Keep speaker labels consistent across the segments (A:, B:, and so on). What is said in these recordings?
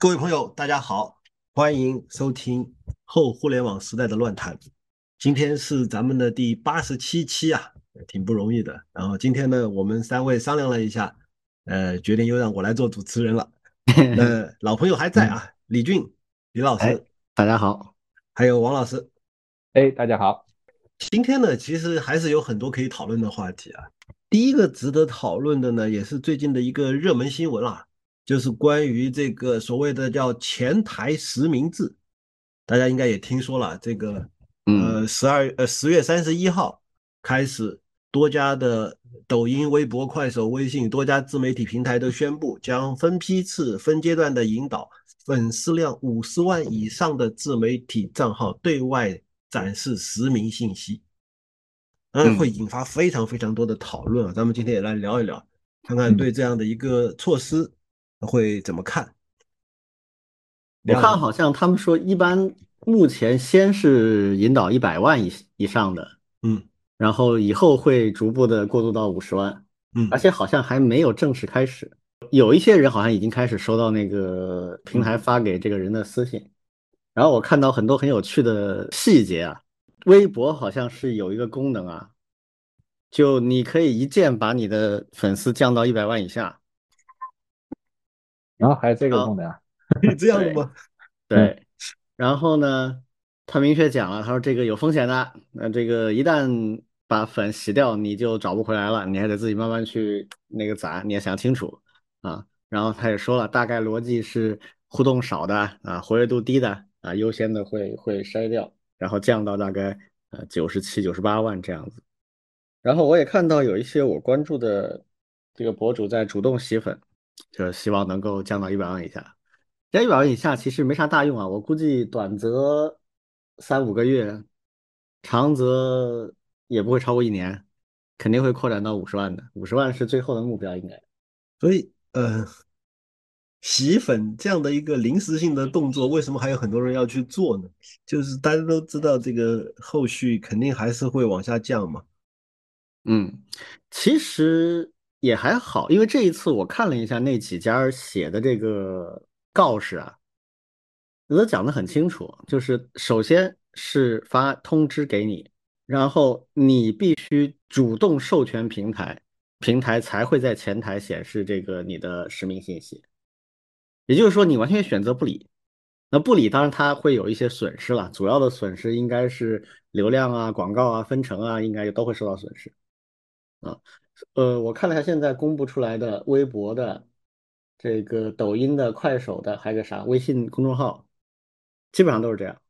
A: 各位朋友，大家好，欢迎收听后互联网时代的乱谈。今天是咱们的第八十七期啊，挺不容易的。然后今天呢，我们三位商量了一下，呃，决定又让我来做主持人了。那老朋友还在啊，李俊、李老师，
B: 大家好，
A: 还有王老师，
C: 哎，大家好。
A: 今天呢，其实还是有很多可以讨论的话题啊。第一个值得讨论的呢，也是最近的一个热门新闻啊。就是关于这个所谓的叫前台实名制，大家应该也听说了。这个呃，十二呃十月三十一号开始，多家的抖音、微博、快手、微信多家自媒体平台都宣布，将分批次、分阶段的引导粉丝量五十万以上的自媒体账号对外展示实名信息。嗯，会引发非常非常多的讨论啊。咱们今天也来聊一聊，看看对这样的一个措施。会怎么看？
B: 我看好像他们说，一般目前先是引导一百万以以上的，
A: 嗯，
B: 然后以后会逐步的过渡到五十万，
A: 嗯，
B: 而且好像还没有正式开始。有一些人好像已经开始收到那个平台发给这个人的私信，然后我看到很多很有趣的细节啊。微博好像是有一个功能啊，就你可以一键把你的粉丝降到一百万以下。
C: 然后还有这个功能，
A: 可以这样的吗？
B: 对，然后呢，他明确讲了，他说这个有风险的，那这个一旦把粉洗掉，你就找不回来了，你还得自己慢慢去那个攒，你要想清楚啊。然后他也说了，大概逻辑是互动少的啊，活跃度低的啊，优先的会会筛掉，然后降到大概呃九十七、九十八万这样子。然后我也看到有一些我关注的这个博主在主动洗粉。就是希望能够降到一百万以下，降一百万以下其实没啥大用啊。我估计短则三五个月，长则也不会超过一年，肯定会扩展到五十万的。五十万是最后的目标，应该。
A: 所以，呃，洗粉这样的一个临时性的动作，为什么还有很多人要去做呢？就是大家都知道，这个后续肯定还是会往下降嘛。
B: 嗯，其实。也还好，因为这一次我看了一下那几家写的这个告示啊，都讲的很清楚，就是首先是发通知给你，然后你必须主动授权平台，平台才会在前台显示这个你的实名信息。也就是说，你完全选择不理，那不理当然它会有一些损失了，主要的损失应该是流量啊、广告啊、分成啊，应该都会受到损失啊。呃，我看了一下现在公布出来的微博的、这个抖音的、快手的，还有个啥微信公众号，基本上都是这样。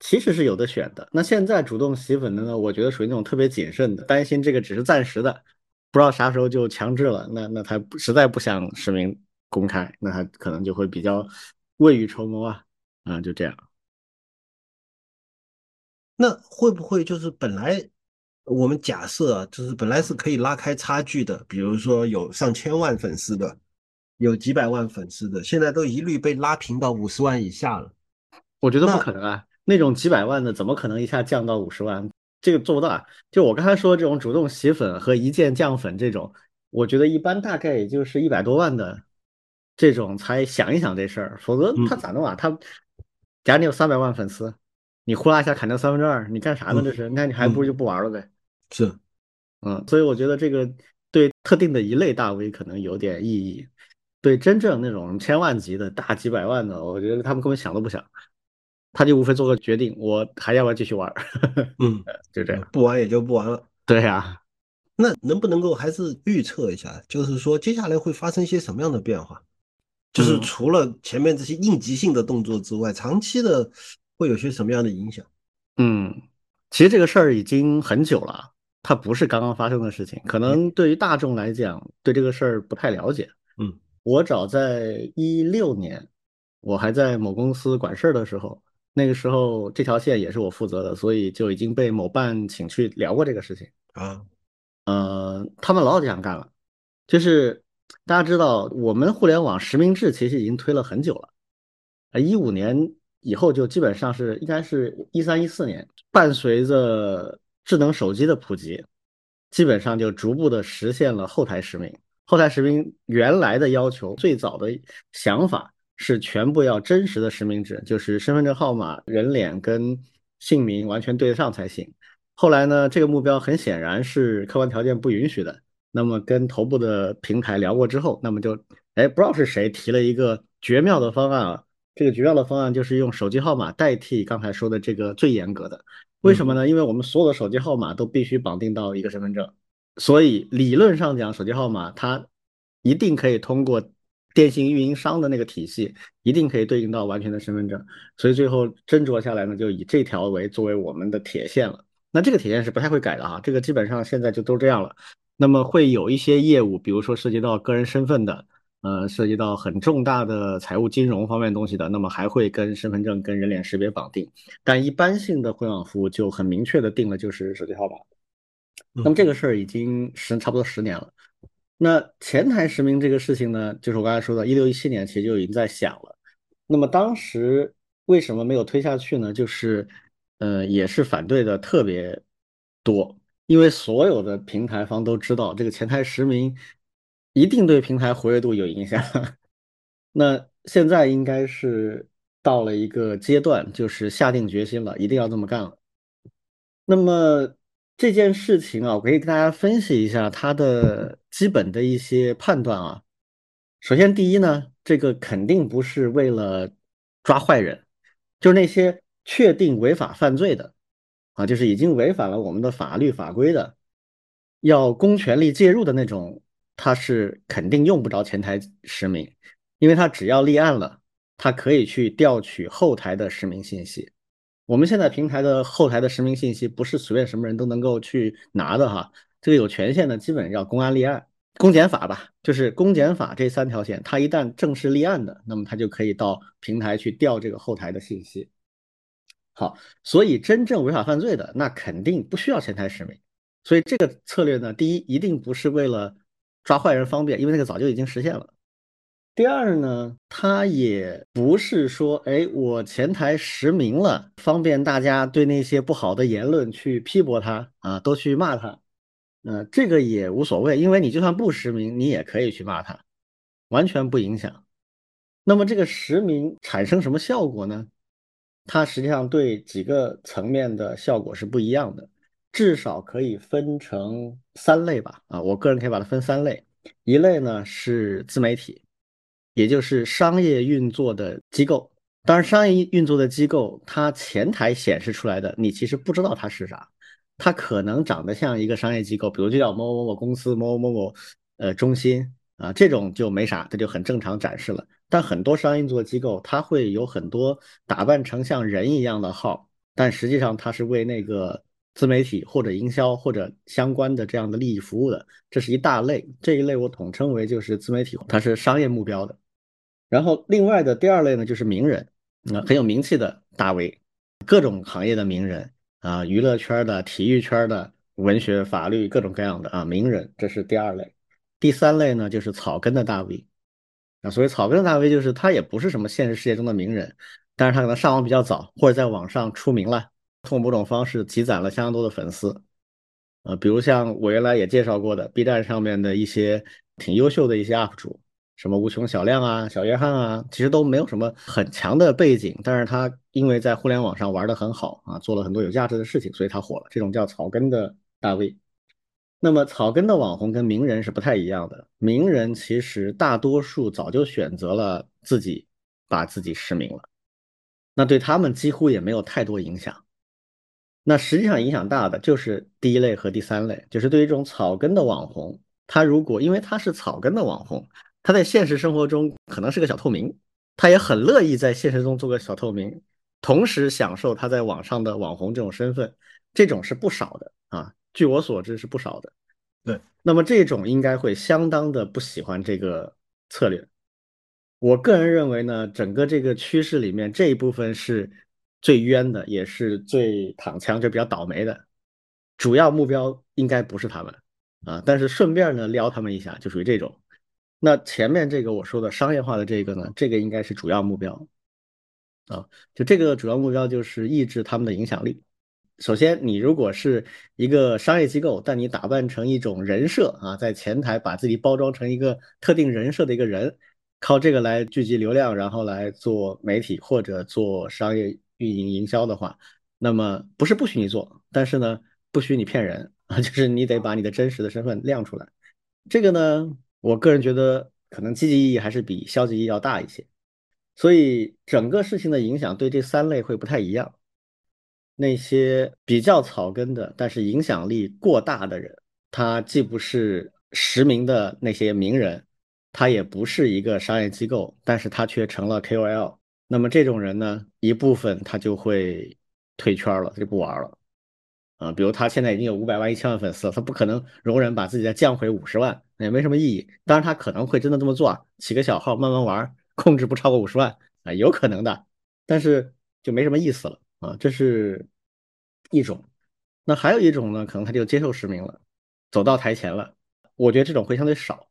B: 其实是有的选的。那现在主动洗粉的呢，我觉得属于那种特别谨慎的，担心这个只是暂时的，不知道啥时候就强制了。那那他实在不想实名公开，那他可能就会比较未雨绸缪啊，啊，就这样。
A: 那会不会就是本来？我们假设啊，就是本来是可以拉开差距的，比如说有上千万粉丝的，有几百万粉丝的，现在都一律被拉平到五十万以下了。
B: 我觉得不可能啊，那种几百万的怎么可能一下降到五十万？这个做不到啊。就我刚才说这种主动洗粉和一键降粉这种，我觉得一般大概也就是一百多万的这种才想一想这事儿，否则他咋弄啊？他假如你有三百万粉丝，你呼啦一下砍掉三分之二，你干啥呢？这是？那你还不如就不玩了呗。
A: 是，
B: 嗯，所以我觉得这个对特定的一类大 V 可能有点意义，对真正那种千万级的大几百万的，我觉得他们根本想都不想，他就无非做个决定，我还要不要继续玩？
A: 嗯，
B: 就这样，
A: 不玩也就不玩了。
B: 对呀，
A: 那能不能够还是预测一下，就是说接下来会发生一些什么样的变化？就是除了前面这些应急性的动作之外，长期的会有些什么样的影响？
B: 嗯，其实这个事儿已经很久了。它不是刚刚发生的事情，可能对于大众来讲，对这个事儿不太了解。
A: 嗯，
B: 我早在一六年，我还在某公司管事儿的时候，那个时候这条线也是我负责的，所以就已经被某办请去聊过这个事情
A: 啊。
B: 呃，他们老这样干了，就是大家知道，我们互联网实名制其实已经推了很久了，啊，一五年以后就基本上是应该是一三一四年，伴随着。智能手机的普及，基本上就逐步的实现了后台实名。后台实名原来的要求，最早的想法是全部要真实的实名制，就是身份证号码、人脸跟姓名完全对得上才行。后来呢，这个目标很显然是客观条件不允许的。那么跟头部的平台聊过之后，那么就哎不知道是谁提了一个绝妙的方案啊。这个绝妙的方案就是用手机号码代替刚才说的这个最严格的。为什么呢？因为我们所有的手机号码都必须绑定到一个身份证，所以理论上讲，手机号码它一定可以通过电信运营商的那个体系，一定可以对应到完全的身份证。所以最后斟酌下来呢，就以这条为作为我们的铁线了。那这个铁线是不太会改的哈，这个基本上现在就都这样了。那么会有一些业务，比如说涉及到个人身份的。呃，涉及到很重大的财务金融方面东西的，那么还会跟身份证、跟人脸识别绑定。但一般性的互联网服务就很明确的定了，就是手机号码。那么这个事儿已经十差不多十年了。那前台实名这个事情呢，就是我刚才说的，一六一七年其实就已经在想了。那么当时为什么没有推下去呢？就是，呃，也是反对的特别多，因为所有的平台方都知道这个前台实名。一定对平台活跃度有影响。那现在应该是到了一个阶段，就是下定决心了，一定要这么干了。那么这件事情啊，我可以跟大家分析一下它的基本的一些判断啊。首先，第一呢，这个肯定不是为了抓坏人，就是那些确定违法犯罪的啊，就是已经违反了我们的法律法规的，要公权力介入的那种。他是肯定用不着前台实名，因为他只要立案了，他可以去调取后台的实名信息。我们现在平台的后台的实名信息不是随便什么人都能够去拿的哈，这个有权限的基本要公安立案，公检法吧，就是公检法这三条线，他一旦正式立案的，那么他就可以到平台去调这个后台的信息。好，所以真正违法犯罪的，那肯定不需要前台实名。所以这个策略呢，第一一定不是为了。抓坏人方便，因为那个早就已经实现了。第二呢，它也不是说，哎，我前台实名了，方便大家对那些不好的言论去批驳他啊，都去骂他。呃，这个也无所谓，因为你就算不实名，你也可以去骂他，完全不影响。那么这个实名产生什么效果呢？它实际上对几个层面的效果是不一样的。至少可以分成三类吧，啊，我个人可以把它分三类，一类呢是自媒体，也就是商业运作的机构。当然，商业运作的机构，它前台显示出来的，你其实不知道它是啥，它可能长得像一个商业机构，比如就叫某某某公司、某某某某呃中心啊，这种就没啥，这就很正常展示了。但很多商业运作机构，它会有很多打扮成像人一样的号，但实际上它是为那个。自媒体或者营销或者相关的这样的利益服务的，这是一大类。这一类我统称为就是自媒体，它是商业目标的。然后另外的第二类呢，就是名人，啊很有名气的大 V，各种行业的名人啊，娱乐圈的、体育圈的、文学、法律各种各样的啊名人，这是第二类。第三类呢，就是草根的大 V，啊，所谓草根的大 V 就是他也不是什么现实世界中的名人，但是他可能上网比较早，或者在网上出名了。通过某种方式积攒了相当多的粉丝，呃，比如像我原来也介绍过的 B 站上面的一些挺优秀的一些 UP 主，什么无穷小亮啊、小约翰啊，其实都没有什么很强的背景，但是他因为在互联网上玩的很好啊，做了很多有价值的事情，所以他火了。这种叫草根的大 V。那么草根的网红跟名人是不太一样的，名人其实大多数早就选择了自己把自己实名了，那对他们几乎也没有太多影响。那实际上影响大的就是第一类和第三类，就是对于这种草根的网红，他如果因为他是草根的网红，他在现实生活中可能是个小透明，他也很乐意在现实中做个小透明，同时享受他在网上的网红这种身份，这种是不少的啊，据我所知是不少的。
A: 对，
B: 那么这种应该会相当的不喜欢这个策略。我个人认为呢，整个这个趋势里面这一部分是。最冤的也是最躺枪，就比较倒霉的，主要目标应该不是他们啊，但是顺便呢撩他们一下，就属于这种。那前面这个我说的商业化的这个呢，这个应该是主要目标啊，就这个主要目标就是抑制他们的影响力。首先，你如果是一个商业机构，但你打扮成一种人设啊，在前台把自己包装成一个特定人设的一个人。靠这个来聚集流量，然后来做媒体或者做商业运营营销的话，那么不是不许你做，但是呢，不许你骗人啊，就是你得把你的真实的身份亮出来。这个呢，我个人觉得可能积极意义还是比消极意义要大一些。所以整个事情的影响对这三类会不太一样。那些比较草根的，但是影响力过大的人，他既不是实名的那些名人，他也不是一个商业机构，但是他却成了 KOL。那么这种人呢，一部分他就会退圈了，他就不玩了。啊，比如他现在已经有五百万、一千万粉丝了，他不可能容忍把自己再降回五十万，也没什么意义。当然，他可能会真的这么做啊，起个小号慢慢玩。控制不超过五十万啊，有可能的，但是就没什么意思了啊，这是一种。那还有一种呢，可能他就接受实名了，走到台前了。我觉得这种会相对少。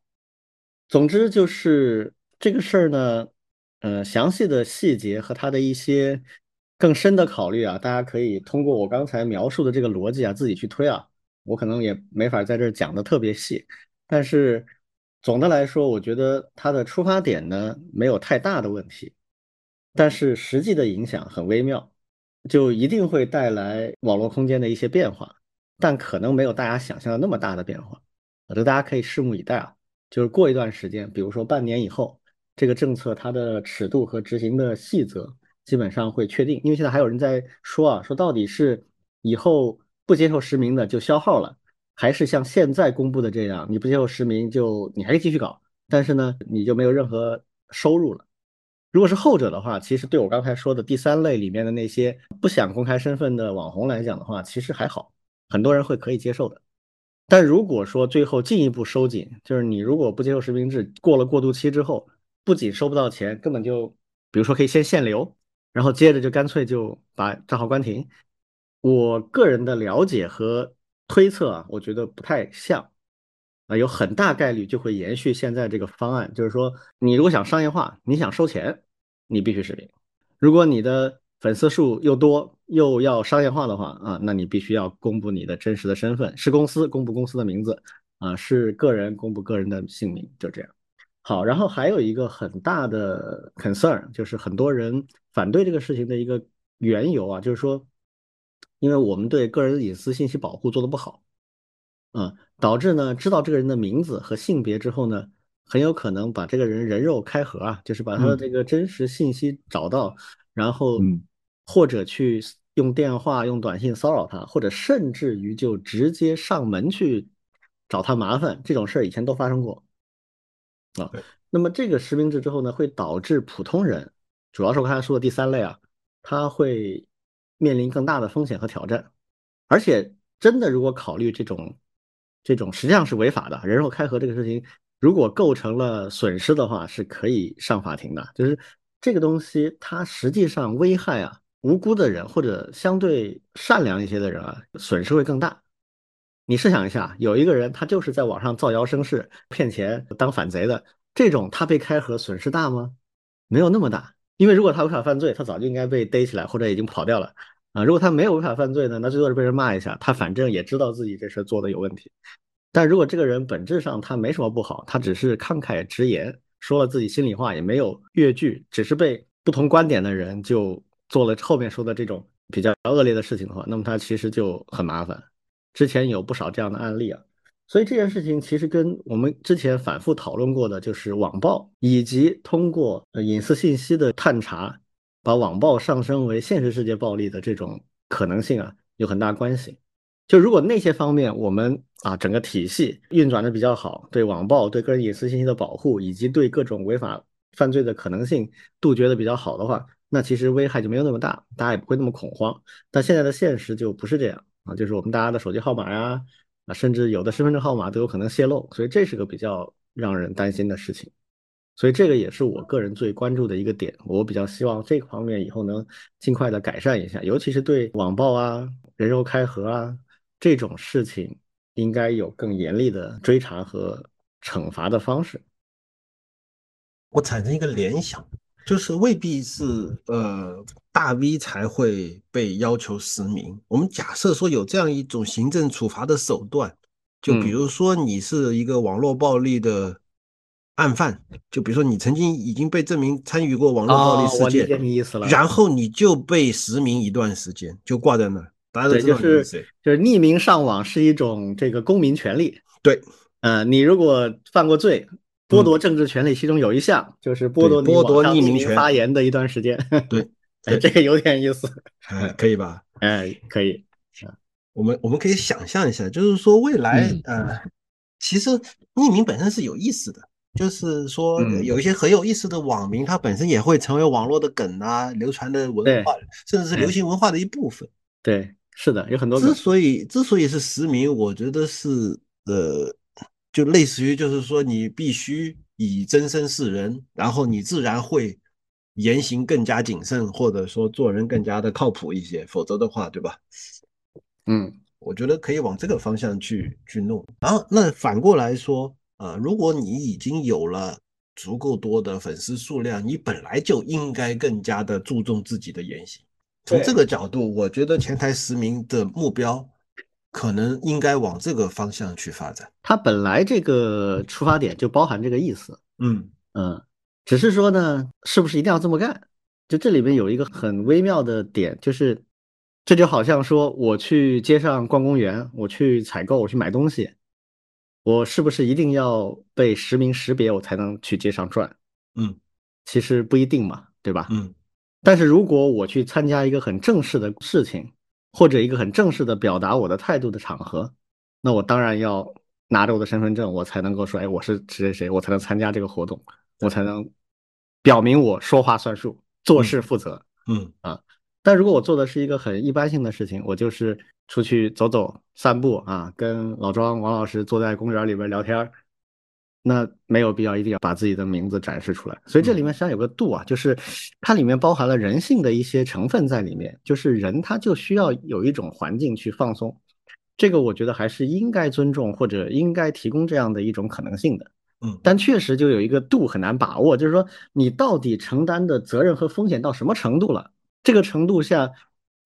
B: 总之就是这个事儿呢，呃，详细的细节和他的一些更深的考虑啊，大家可以通过我刚才描述的这个逻辑啊，自己去推啊。我可能也没法在这儿讲的特别细，但是。总的来说，我觉得它的出发点呢没有太大的问题，但是实际的影响很微妙，就一定会带来网络空间的一些变化，但可能没有大家想象的那么大的变化。我觉得大家可以拭目以待啊，就是过一段时间，比如说半年以后，这个政策它的尺度和执行的细则基本上会确定。因为现在还有人在说啊，说到底是以后不接受实名的就消耗了。还是像现在公布的这样，你不接受实名就你还可以继续搞，但是呢，你就没有任何收入了。如果是后者的话，其实对我刚才说的第三类里面的那些不想公开身份的网红来讲的话，其实还好，很多人会可以接受的。但如果说最后进一步收紧，就是你如果不接受实名制，过了过渡期之后，不仅收不到钱，根本就，比如说可以先限流，然后接着就干脆就把账号关停。我个人的了解和。推测啊，我觉得不太像啊，有很大概率就会延续现在这个方案，就是说，你如果想商业化，你想收钱，你必须实名；如果你的粉丝数又多，又要商业化的话啊，那你必须要公布你的真实的身份，是公司公布公司的名字啊，是个人公布个人的姓名，就这样。好，然后还有一个很大的 concern，就是很多人反对这个事情的一个缘由啊，就是说。因为我们对个人隐私信息保护做的不好，啊，导致呢知道这个人的名字和性别之后呢，很有可能把这个人人肉开盒啊，就是把他的这个真实信息找到，然后或者去用电话、用短信骚扰他，或者甚至于就直接上门去找他麻烦，这种事儿以前都发生过，啊，那么这个实名制之后呢，会导致普通人，主要是我刚才说的第三类啊，他会。面临更大的风险和挑战，而且真的，如果考虑这种这种实际上是违法的人肉开盒这个事情，如果构成了损失的话，是可以上法庭的。就是这个东西，它实际上危害啊无辜的人或者相对善良一些的人啊，损失会更大。你试想一下，有一个人他就是在网上造谣生事、骗钱、当反贼的，这种他被开盒损失大吗？没有那么大。因为如果他违法犯罪，他早就应该被逮起来或者已经跑掉了啊。如果他没有违法犯罪呢，那最多是被人骂一下，他反正也知道自己这事做的有问题。但如果这个人本质上他没什么不好，他只是慷慨直言说了自己心里话，也没有越剧，只是被不同观点的人就做了后面说的这种比较恶劣的事情的话，那么他其实就很麻烦。之前有不少这样的案例啊。所以这件事情其实跟我们之前反复讨论过的，就是网暴以及通过隐私信息的探查，把网暴上升为现实世界暴力的这种可能性啊，有很大关系。就如果那些方面我们啊整个体系运转的比较好，对网暴、对个人隐私信息的保护，以及对各种违法犯罪的可能性杜绝的比较好的话，那其实危害就没有那么大，大家也不会那么恐慌。但现在的现实就不是这样啊，就是我们大家的手机号码呀。啊，甚至有的身份证号码都有可能泄露，所以这是个比较让人担心的事情。所以这个也是我个人最关注的一个点。我比较希望这个方面以后能尽快的改善一下，尤其是对网暴啊、人肉开盒啊这种事情，应该有更严厉的追查和惩罚的方式。
A: 我产生一个联想。就是未必是呃大 V 才会被要求实名。我们假设说有这样一种行政处罚的手段，就比如说你是一个网络暴力的案犯，就比如说你曾经已经被证明参与过网络暴力事
B: 哦我理
A: 件，
B: 解你意思了。
A: 然后你就被实名一段时间，就挂在那儿，大家都，知
B: 就是
A: 道你是谁。
B: 就是匿名上网是一种这个公民权利。
A: 对，
B: 呃，你如果犯过罪，剥夺政治权利，其中有一项就是剥夺
A: 剥夺
B: 匿名
A: 权
B: 发言的一段时间。
A: 对
B: 这个有点意思。
A: 哎，可以吧？
B: 哎，可以。
A: 我们我们可以想象一下，就是说未来，
C: 嗯
A: 呃，其实匿名本身是有意思的，就是说有一些很有意思的网名，它本身也会成为网络的梗啊，流传的文化，甚至是流行文化的一部分。
B: 对，是的，有很多
A: 之。所以之所以是实名，我觉得是呃，就类似于就是说你必须以真身示人，然后你自然会言行更加谨慎，或者说做人更加的靠谱一些，否则的话，对吧？
B: 嗯，
A: 我觉得可以往这个方向去去弄。然后那反过来说，呃，如果你已经有了足够多的粉丝数量，你本来就应该更加的注重自己的言行。从这个角度，我觉得前台实名的目标可能应该往这个方向去发展。
B: 它本来这个出发点就包含这个意思。
A: 嗯
B: 嗯，只是说呢，是不是一定要这么干？就这里面有一个很微妙的点，就是这就好像说我去街上逛公园，我去采购，我去买东西，我是不是一定要被实名识别我才能去街上转？
A: 嗯
B: 其实不一定嘛，对吧？
A: 嗯
B: 但是如果我去参加一个很正式的事情，或者一个很正式的表达我的态度的场合，那我当然要拿着我的身份证，我才能够说，哎，我是谁谁谁，我才能参加这个活动，我才能表明我说话算数，做事负责。
A: 嗯啊
B: 但如果我做的是一个很一般性的事情，我就是出去走走、散步啊，跟老庄、王老师坐在公园里边聊天儿，那没有必要一定要把自己的名字展示出来。所以这里面实际上有个度啊，就是它里面包含了人性的一些成分在里面，就是人他就需要有一种环境去放松。这个我觉得还是应该尊重或者应该提供这样的一种可能性的。
A: 嗯
B: 但确实就有一个度很难把握，就是说你到底承担的责任和风险到什么程度了？这个程度下，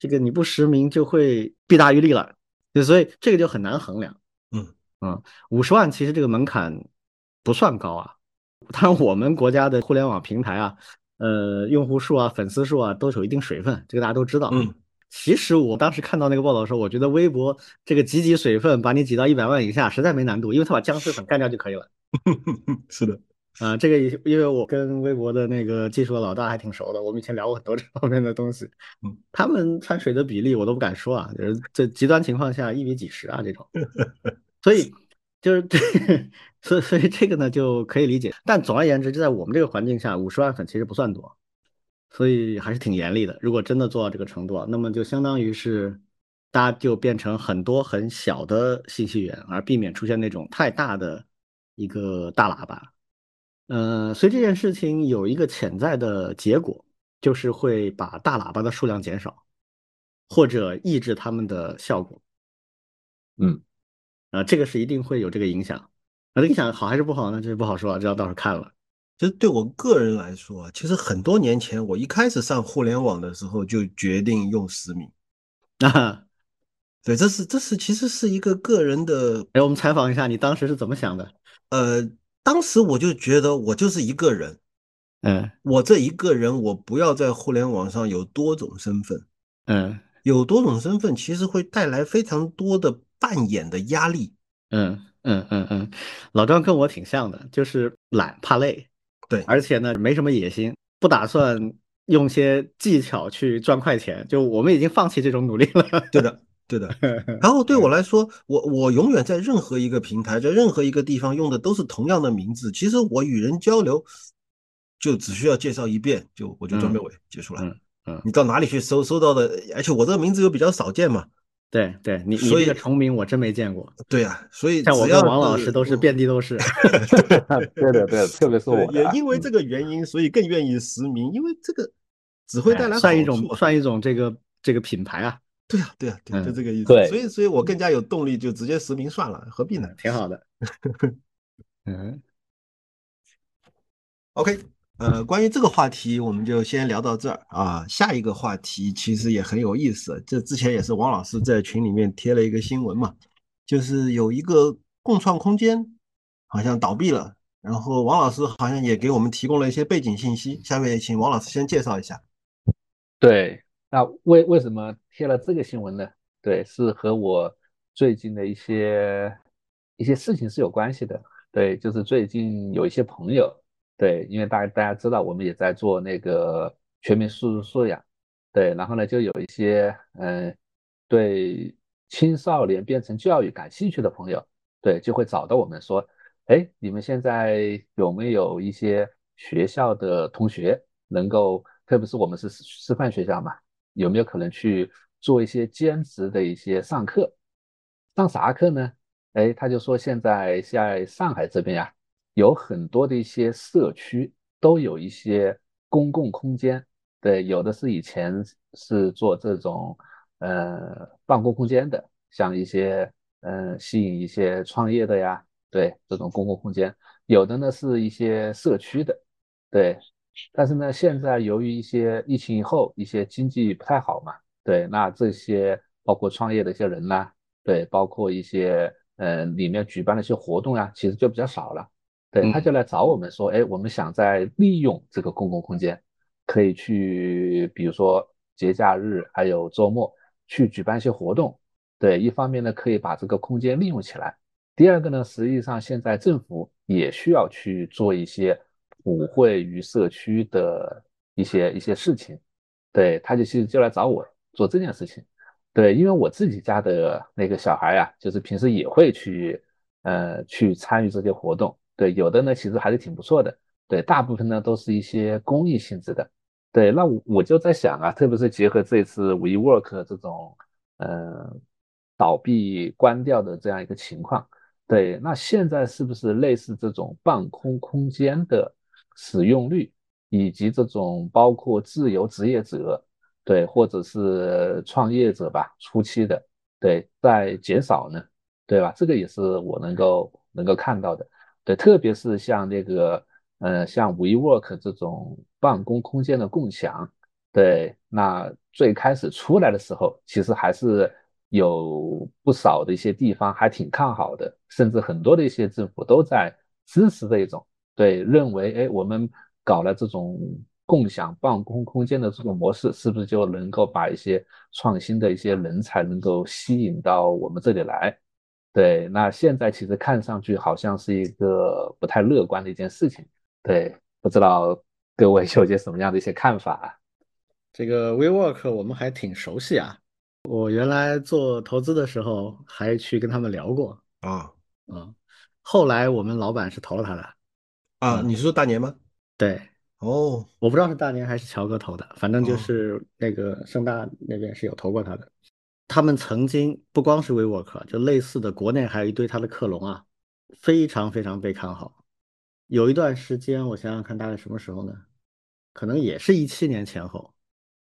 B: 这个你不实名就会弊大于利了，对所以这个就很难衡量。
A: 嗯
B: 嗯，五十万其实这个门槛不算高啊，当然我们国家的互联网平台啊，呃，用户数啊、粉丝数啊都有一定水分，这个大家都知道。
A: 嗯，
B: 其实我当时看到那个报道的时候，我觉得微博这个挤挤水分，把你挤到一百万以下，实在没难度，因为他把僵尸粉干掉就可以了。
A: 是的，
B: 啊、这个也因为我跟微博的那个技术的老大还挺熟的，我们以前聊过很多这方面的东西。
A: 嗯，
B: 他们掺水的比例我都不敢说啊，就是这极端情况下一比几十啊这种。所以就是这，所以所以这个呢就可以理解。但总而言之，就在我们这个环境下，五十万粉其实不算多，所以还是挺严厉的。如果真的做到这个程度啊，那么就相当于是大家就变成很多很小的信息源，而避免出现那种太大的一个大喇叭。呃，所以这件事情有一个潜在的结果，就是会把大喇叭的数量减少，或者抑制它们的效果。
C: 嗯，
B: 啊、这个是一定会有这个影响。那这个影响好还是不好呢？这是不好说啊，这要到时候看了。
A: 其实对我个人来说啊，其实很多年前我一开始上互联网的时候就决定用实名。
B: 啊，
A: 对，这是这是其实是一个个人的，
B: 哎，我们采访一下你当时是怎么想的？
A: 呃，当时我就觉得我就是一个人，
B: 嗯
A: 我这一个人，我不要在互联网上有多种身份，
B: 嗯
A: 有多种身份其实会带来非常多的扮演的压力。
B: 嗯嗯嗯嗯，老张跟我挺像的，就是懒怕累，
A: 对
B: 而且呢没什么野心，不打算用些技巧去赚快钱，就我们已经放弃这种努力了。
A: 对的，对的。然后对我来说，我我永远在任何一个平台，在任何一个地方用的都是同样的名字。其实我与人交流，就只需要介绍一遍，就我就张北伟结束了。
B: 嗯嗯
A: 你到哪里去搜搜到的？而且我这个名字又比较少见嘛。
B: 对对，你你
A: 所以
B: 这个重名我真没见过，
A: 对呀、所以
B: 像我跟王老师都是遍地都是。
C: 对的对的，特别是我
A: 也因为这个原因，所以更愿意实名，因为这个只会带来
B: 哎算一种算一种这个这个品牌啊，
A: 对啊、对啊、对，就
B: 嗯
A: 这个意思。
C: 对
A: 所以所以我更加有动力，就直接实名算了，何必呢
B: 挺好的。嗯
A: ，？OK，呃，关于这个话题，我们就先聊到这儿啊。下一个话题其实也很有意思，这之前也是王老师在群里面贴了一个新闻嘛，就是有一个共创空间好像倒闭了，然后王老师好像也给我们提供了一些背景信息，下面请王老师先介绍一下。
C: 对，那为为什么贴了这个新闻呢？对，是和我最近的一些一些事情是有关系的。对，就是最近有一些朋友，对，因为大家大家知道，我们也在做那个全民素质素养，对，然后呢，就有一些嗯，对青少年编程教育感兴趣的朋友，对，就会找到我们说，哎，你们现在有没有一些学校的同学能够，特别是我们是师范学校嘛，有没有可能去做一些兼职的一些上课？上啥课呢？哎，他就说现在在上海这边呀，有很多的一些社区都有一些公共空间，对，有的是以前是做这种呃办公空间的，像一些嗯吸引一些创业的呀，对，这种公共空间，有的呢是一些社区的，对，但是呢现在由于一些疫情以后一些经济不太好嘛，对，那这些包括创业的一些人呐，对，包括一些。呃，里面举办的一些活动呀，其实就比较少了。对，他就来找我们说，哎，我们想在利用这个公共空间，可以去，比如说节假日还有周末去举办一些活动。对，一方面呢，可以把这个空间利用起来；第二个呢，实际上现在政府也需要去做一些普惠于社区的一些一些事情。对，他就其实就来找我做这件事情。对，因为我自己家的那个小孩呀，就是平时也会去，呃，去参与这些活动。对，有的呢其实还是挺不错的。对，大部分呢都是一些公益性质的。对，那我我就在想啊，特别是结合这次 WeWork 这种，呃，倒闭关掉的这样一个情况，对，那现在是不是类似这种办公空间的使用率，以及这种包括自由职业者？对，或者是创业者吧，初期的，对，在减少呢，对吧？这个也是我能够能够看到的，对，特别是像那个，呃，像 WeWork 这种办公空间的共享，对，那最开始出来的时候，其实还是有不少的一些地方还挺看好的，甚至很多的一些政府都在支持这一种，对，认为，哎，我们搞了这种。共享办公空间的这种模式，是不是就能够把一些创新的一些人才能够吸引到我们这里来？对，那现在其实看上去好像是一个不太乐观的一件事情。对，不知道各位有些什么样的一些看法？
B: 这个 WeWork 我们还挺熟悉啊，我原来做投资的时候还去跟他们聊过
A: 啊
B: 嗯，后来我们老板是投了他的
A: 啊，你是说大年吗？
B: 对。
A: 哦，
B: 我不知道是大年还是乔哥投的，反正就是那个盛大那边是有投过他的。他们曾经不光是 WeWork，就类似的国内还有一堆他的克隆啊，非常非常被看好。有一段时间，我想想看，大概什么时候呢？可能也是一七年前后。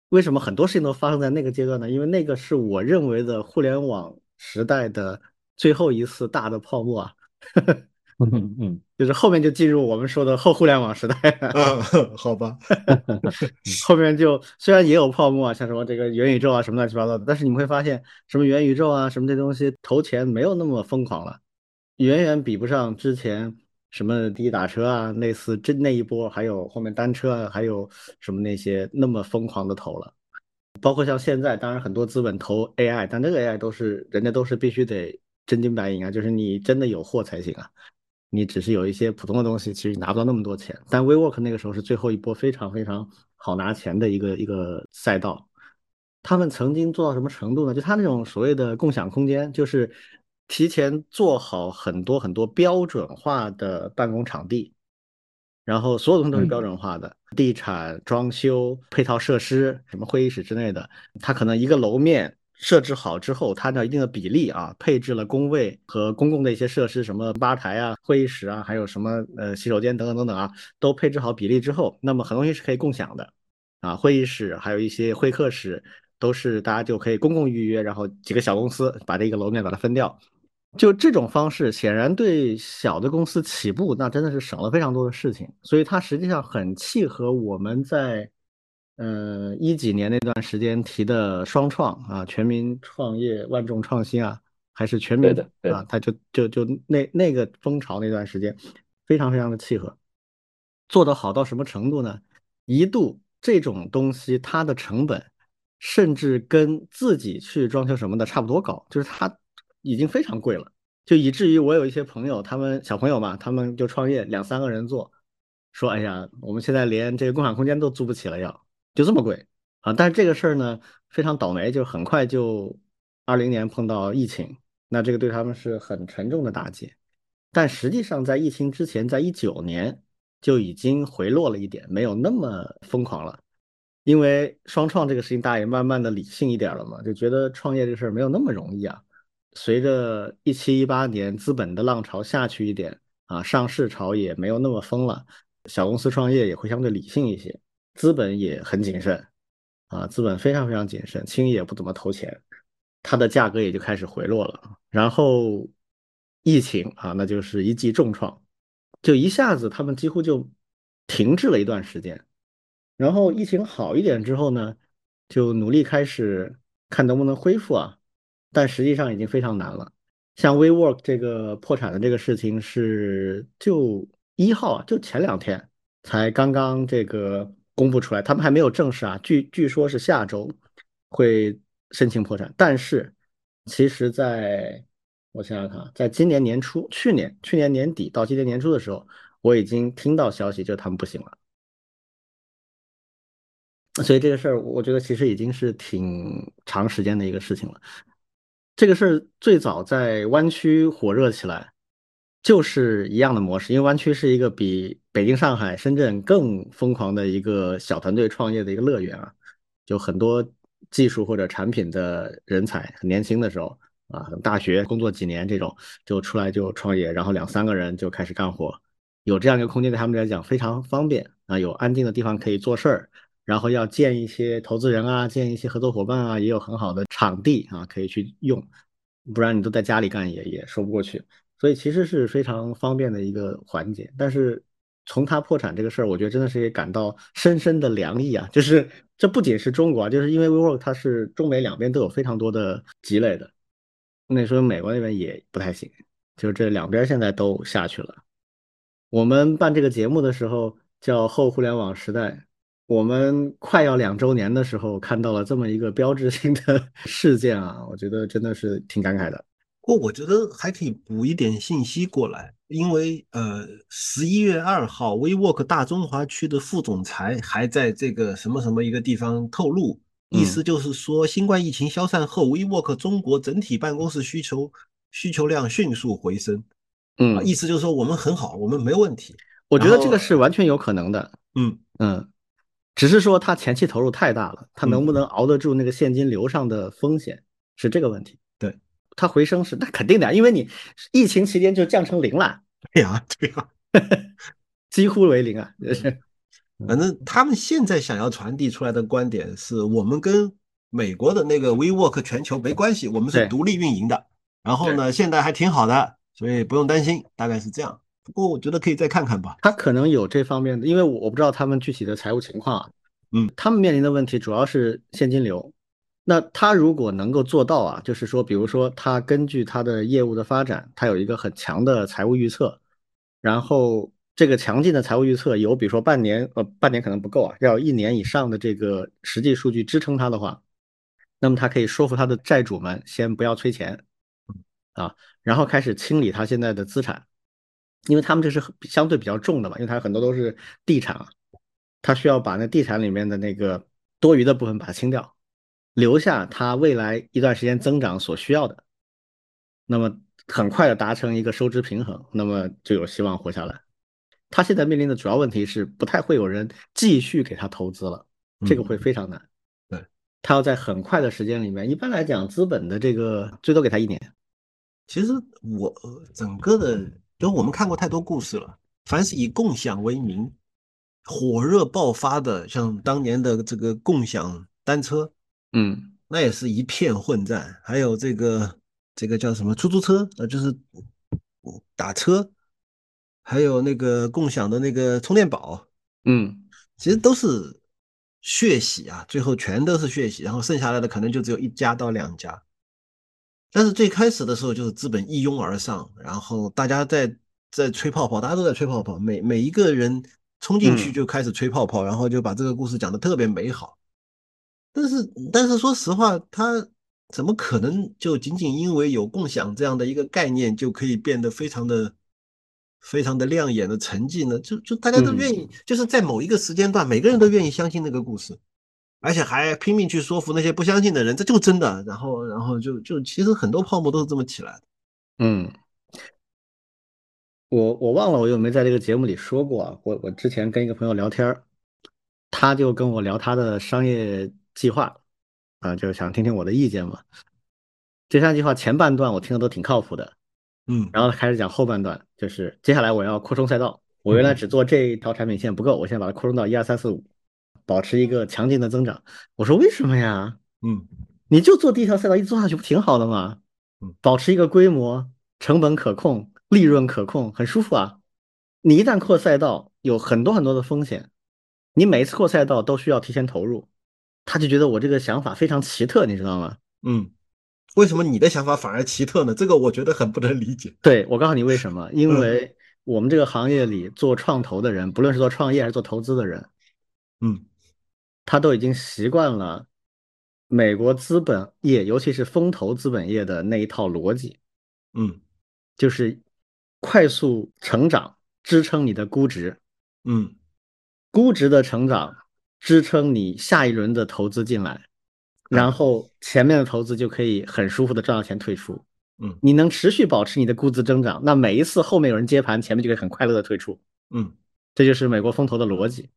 B: 为什么很多事情都发生在那个阶段呢？因为那个是我认为的互联网时代的最后一次大的泡沫啊。
C: 嗯嗯，
B: 就是后面就进入我们说的后互联网时代
A: 啊，好吧，
B: 后面就虽然也有泡沫啊，像什么这个元宇宙啊，什么乱七八糟的，但是你们会发现，什么元宇宙啊，什么这东西投钱没有那么疯狂了，远远比不上之前什么滴滴打车啊，类似这那一波，还有后面单车啊，还有什么那些那么疯狂的投了，包括像现在，当然很多资本投 AI，但这个 AI 都是人家都是必须得真金白银啊，就是你真的有货才行啊。你只是有一些普通的东西，其实你拿不到那么多钱。但 WeWork 那个时候是最后一波非常非常好拿钱的一个一个赛道。他们曾经做到什么程度呢？就他那种所谓的共享空间，就是提前做好很多很多标准化的办公场地，然后所有东西都是标准化的，地产、装修、配套设施，什么会议室之类的，它可能一个楼面。设置好之后，它按照一定的比例啊，配置了工位和公共的一些设施，什么吧台啊、会议室啊，还有什么呃洗手间等等等等啊，都配置好比例之后，那么很多东西是可以共享的啊。会议室还有一些会客室都是大家就可以公共预约，然后几个小公司把这个楼面把它分掉，就这种方式，显然对小的公司起步那真的是省了非常多的事情，所以它实际上很契合我们在。嗯，一几年那段时间提的双创啊，全民创业、万众创新啊，还是全民
C: 的
B: 啊，他就就就那那个风潮那段时间，非常非常的契合。做得好到什么程度呢？一度这种东西它的成本甚至跟自己去装修什么的差不多高，就是它已经非常贵了，就以至于我有一些朋友，他们小朋友嘛，他们就创业两三个人做，说哎呀，我们现在连这个共享空间都租不起了，要就这么贵啊！但是这个事儿呢，非常倒霉，就是很快就二零年碰到疫情，那这个对他们是很沉重的打击。但实际上在疫情之前，在一九年。就已经回落了一点，没有那么疯狂了，因为双创这个事情，大家也慢慢的理性一点了嘛，就觉得创业这事儿没有那么容易啊。随着一七一八年资本的浪潮下去一点啊，上市潮也没有那么疯了，小公司创业也会相对理性一些，资本也很谨慎啊，资本非常非常谨慎，轻易也不怎么投钱，它的价格也就开始回落了。然后疫情啊，那就是一记重创。就一下子，他们几乎就停滞了一段时间，然后疫情好一点之后呢，就努力开始看能不能恢复啊，但实际上已经非常难了。像 WeWork 这个破产的这个事情是就一号，就前两天才刚刚这个公布出来，他们还没有正式啊，据据说是下周会申请破产，但是其实在。我想想看，在今年年初、去年、去年年底到今年年初的时候，我已经听到消息，就他们不行了。所以这个事儿，我觉得其实已经是挺长时间的一个事情了。这个事儿最早在湾区火热起来，就是一样的模式，因为湾区是一个比北京、上海、深圳更疯狂的一个小团队创业的一个乐园啊，就很多技术或者产品的人才，很年轻的时候。啊，大学工作几年这种就出来就创业，然后两三个人就开始干活，有这样一个空间对他们来讲非常方便啊，有安静的地方可以做事儿，然后要见一些投资人啊，见一些合作伙伴啊，也有很好的场地啊可以去用，不然你都在家里干也也说不过去，所以其实是非常方便的一个环节。但是从他破产这个事儿，我觉得真的是也感到深深的凉意啊，就是这不仅是中国啊，就是因为 WeWork 它是中美两边都有非常多的积累的。那时候美国那边也不太行，就是这两边现在都下去了。我们办这个节目的时候叫后互联网时代，我们快要两周年的时候看到了这么一个标志性的 事件啊，我觉得真的是挺感慨的。
A: 不过我觉得还可以补一点信息过来，因为呃，十一月二号，WeWork 大中华区的副总裁还在这个什么什么一个地方透露。意思就是说，新冠疫情消散后，WeWork 中国整体办公室需求需求量迅速回升。
B: 嗯，
A: 意思就是说我们很好，我们没有问题。
B: 我觉得这个是完全有可能的。
A: 嗯
B: 嗯，只是说他前期投入太大了，他能不能熬得住那个现金流上的风险是这个问题。
A: 对，
B: 他回升是那肯定的，因为你疫情期间就降成零了。
A: 对呀，对呀，
B: 几乎为零啊，就 是。
A: 反正他们现在想要传递出来的观点是我们跟美国的那个 WeWork 全球没关系，我们是独立运营的。然后呢，现在还挺好的，所以不用担心，大概是这样。不过我觉得可以再看看吧。
B: 他可能有这方面的，因为我我不知道他们具体的财务情况啊。
A: 嗯，
B: 他们面临的问题主要是现金流。那他如果能够做到啊，就是说，比如说他根据他的业务的发展，他有一个很强的财务预测，然后。这个强劲的财务预测有，比如说半年，呃，半年可能不够啊，要一年以上的这个实际数据支撑他的话，那么他可以说服他的债主们先不要催钱，啊，然后开始清理他现在的资产，因为他们这是相对比较重的嘛，因为他很多都是地产啊，他需要把那地产里面的那个多余的部分把它清掉，留下他未来一段时间增长所需要的，那么很快的达成一个收支平衡，那么就有希望活下来。他现在面临的主要问题是，不太会有人继续给他投资了，这个会非常难。
A: 对，
B: 他要在很快的时间里面，一般来讲，资本的这个最多给他一年。
A: 其实我整个的，就我们看过太多故事了，凡是以共享为名，火热爆发的，像当年的这个共享单车，
B: 嗯，
A: 那也是一片混战。还有这个这个叫什么出租车，呃，就是打车。还有那个共享的那个充电宝，
B: 嗯，
A: 其实都是血洗啊，最后全都是血洗，然后剩下来的可能就只有一家到两家。但是最开始的时候就是资本一拥而上，然后大家在在吹泡泡，大家都在吹泡泡，每每一个人冲进去
B: 嗯
A: 就开始吹泡泡，然后就把这个故事讲得特别美好。但是，但是说实话，他怎么可能就仅仅因为有共享这样的一个概念，就可以变得非常的、非常的亮眼的成绩呢？就就大家都愿意，就是在某一个时间段，每个人都愿意相信那个故事，而且还拼命去说服那些不相信的人，这就真的。然后，然后就就其实很多泡沫都是这么起来的。
B: 嗯，我我忘了我有没有在这个节目里说过啊？我我之前跟一个朋友聊天儿，他就跟我聊他的商业计划，啊，就是想听听我的意见嘛。这商业计划前半段我听的都挺靠谱的，
A: 嗯
B: 然后开始讲后半段，就是接下来我要扩充赛道，我原来只做这一条产品线不够，我现在把它扩充到一二三四五，保持一个强劲的增长。我说为什么呀？
A: 嗯
B: 你就做第一条赛道，一直做下去不挺好的吗
A: 嗯？
B: 保持一个规模，成本可控，利润可控，很舒服啊。你一旦扩赛道，有很多很多的风险，你每一次扩赛道都需要提前投入，他就觉得我这个想法非常奇特，你知道吗？
A: 嗯，为什么你的想法反而奇特呢？这个我觉得很不能理解。
B: 对，我告诉你为什么，因为我们这个行业里做创投的人，不论是做创业还是做投资的人，
A: 嗯
B: 他都已经习惯了美国资本业，尤其是风投资本业的那一套逻辑。
A: 嗯
B: 就是快速成长支撑你的估值，
A: 嗯
B: 估值的成长支撑你下一轮的投资进来，然后前面的投资就可以很舒服的赚到钱退出。
A: 嗯
B: 你能持续保持你的估值增长，那每一次后面有人接盘，前面就可以很快乐的退出。
A: 嗯，
B: 这就是美国风投的逻辑。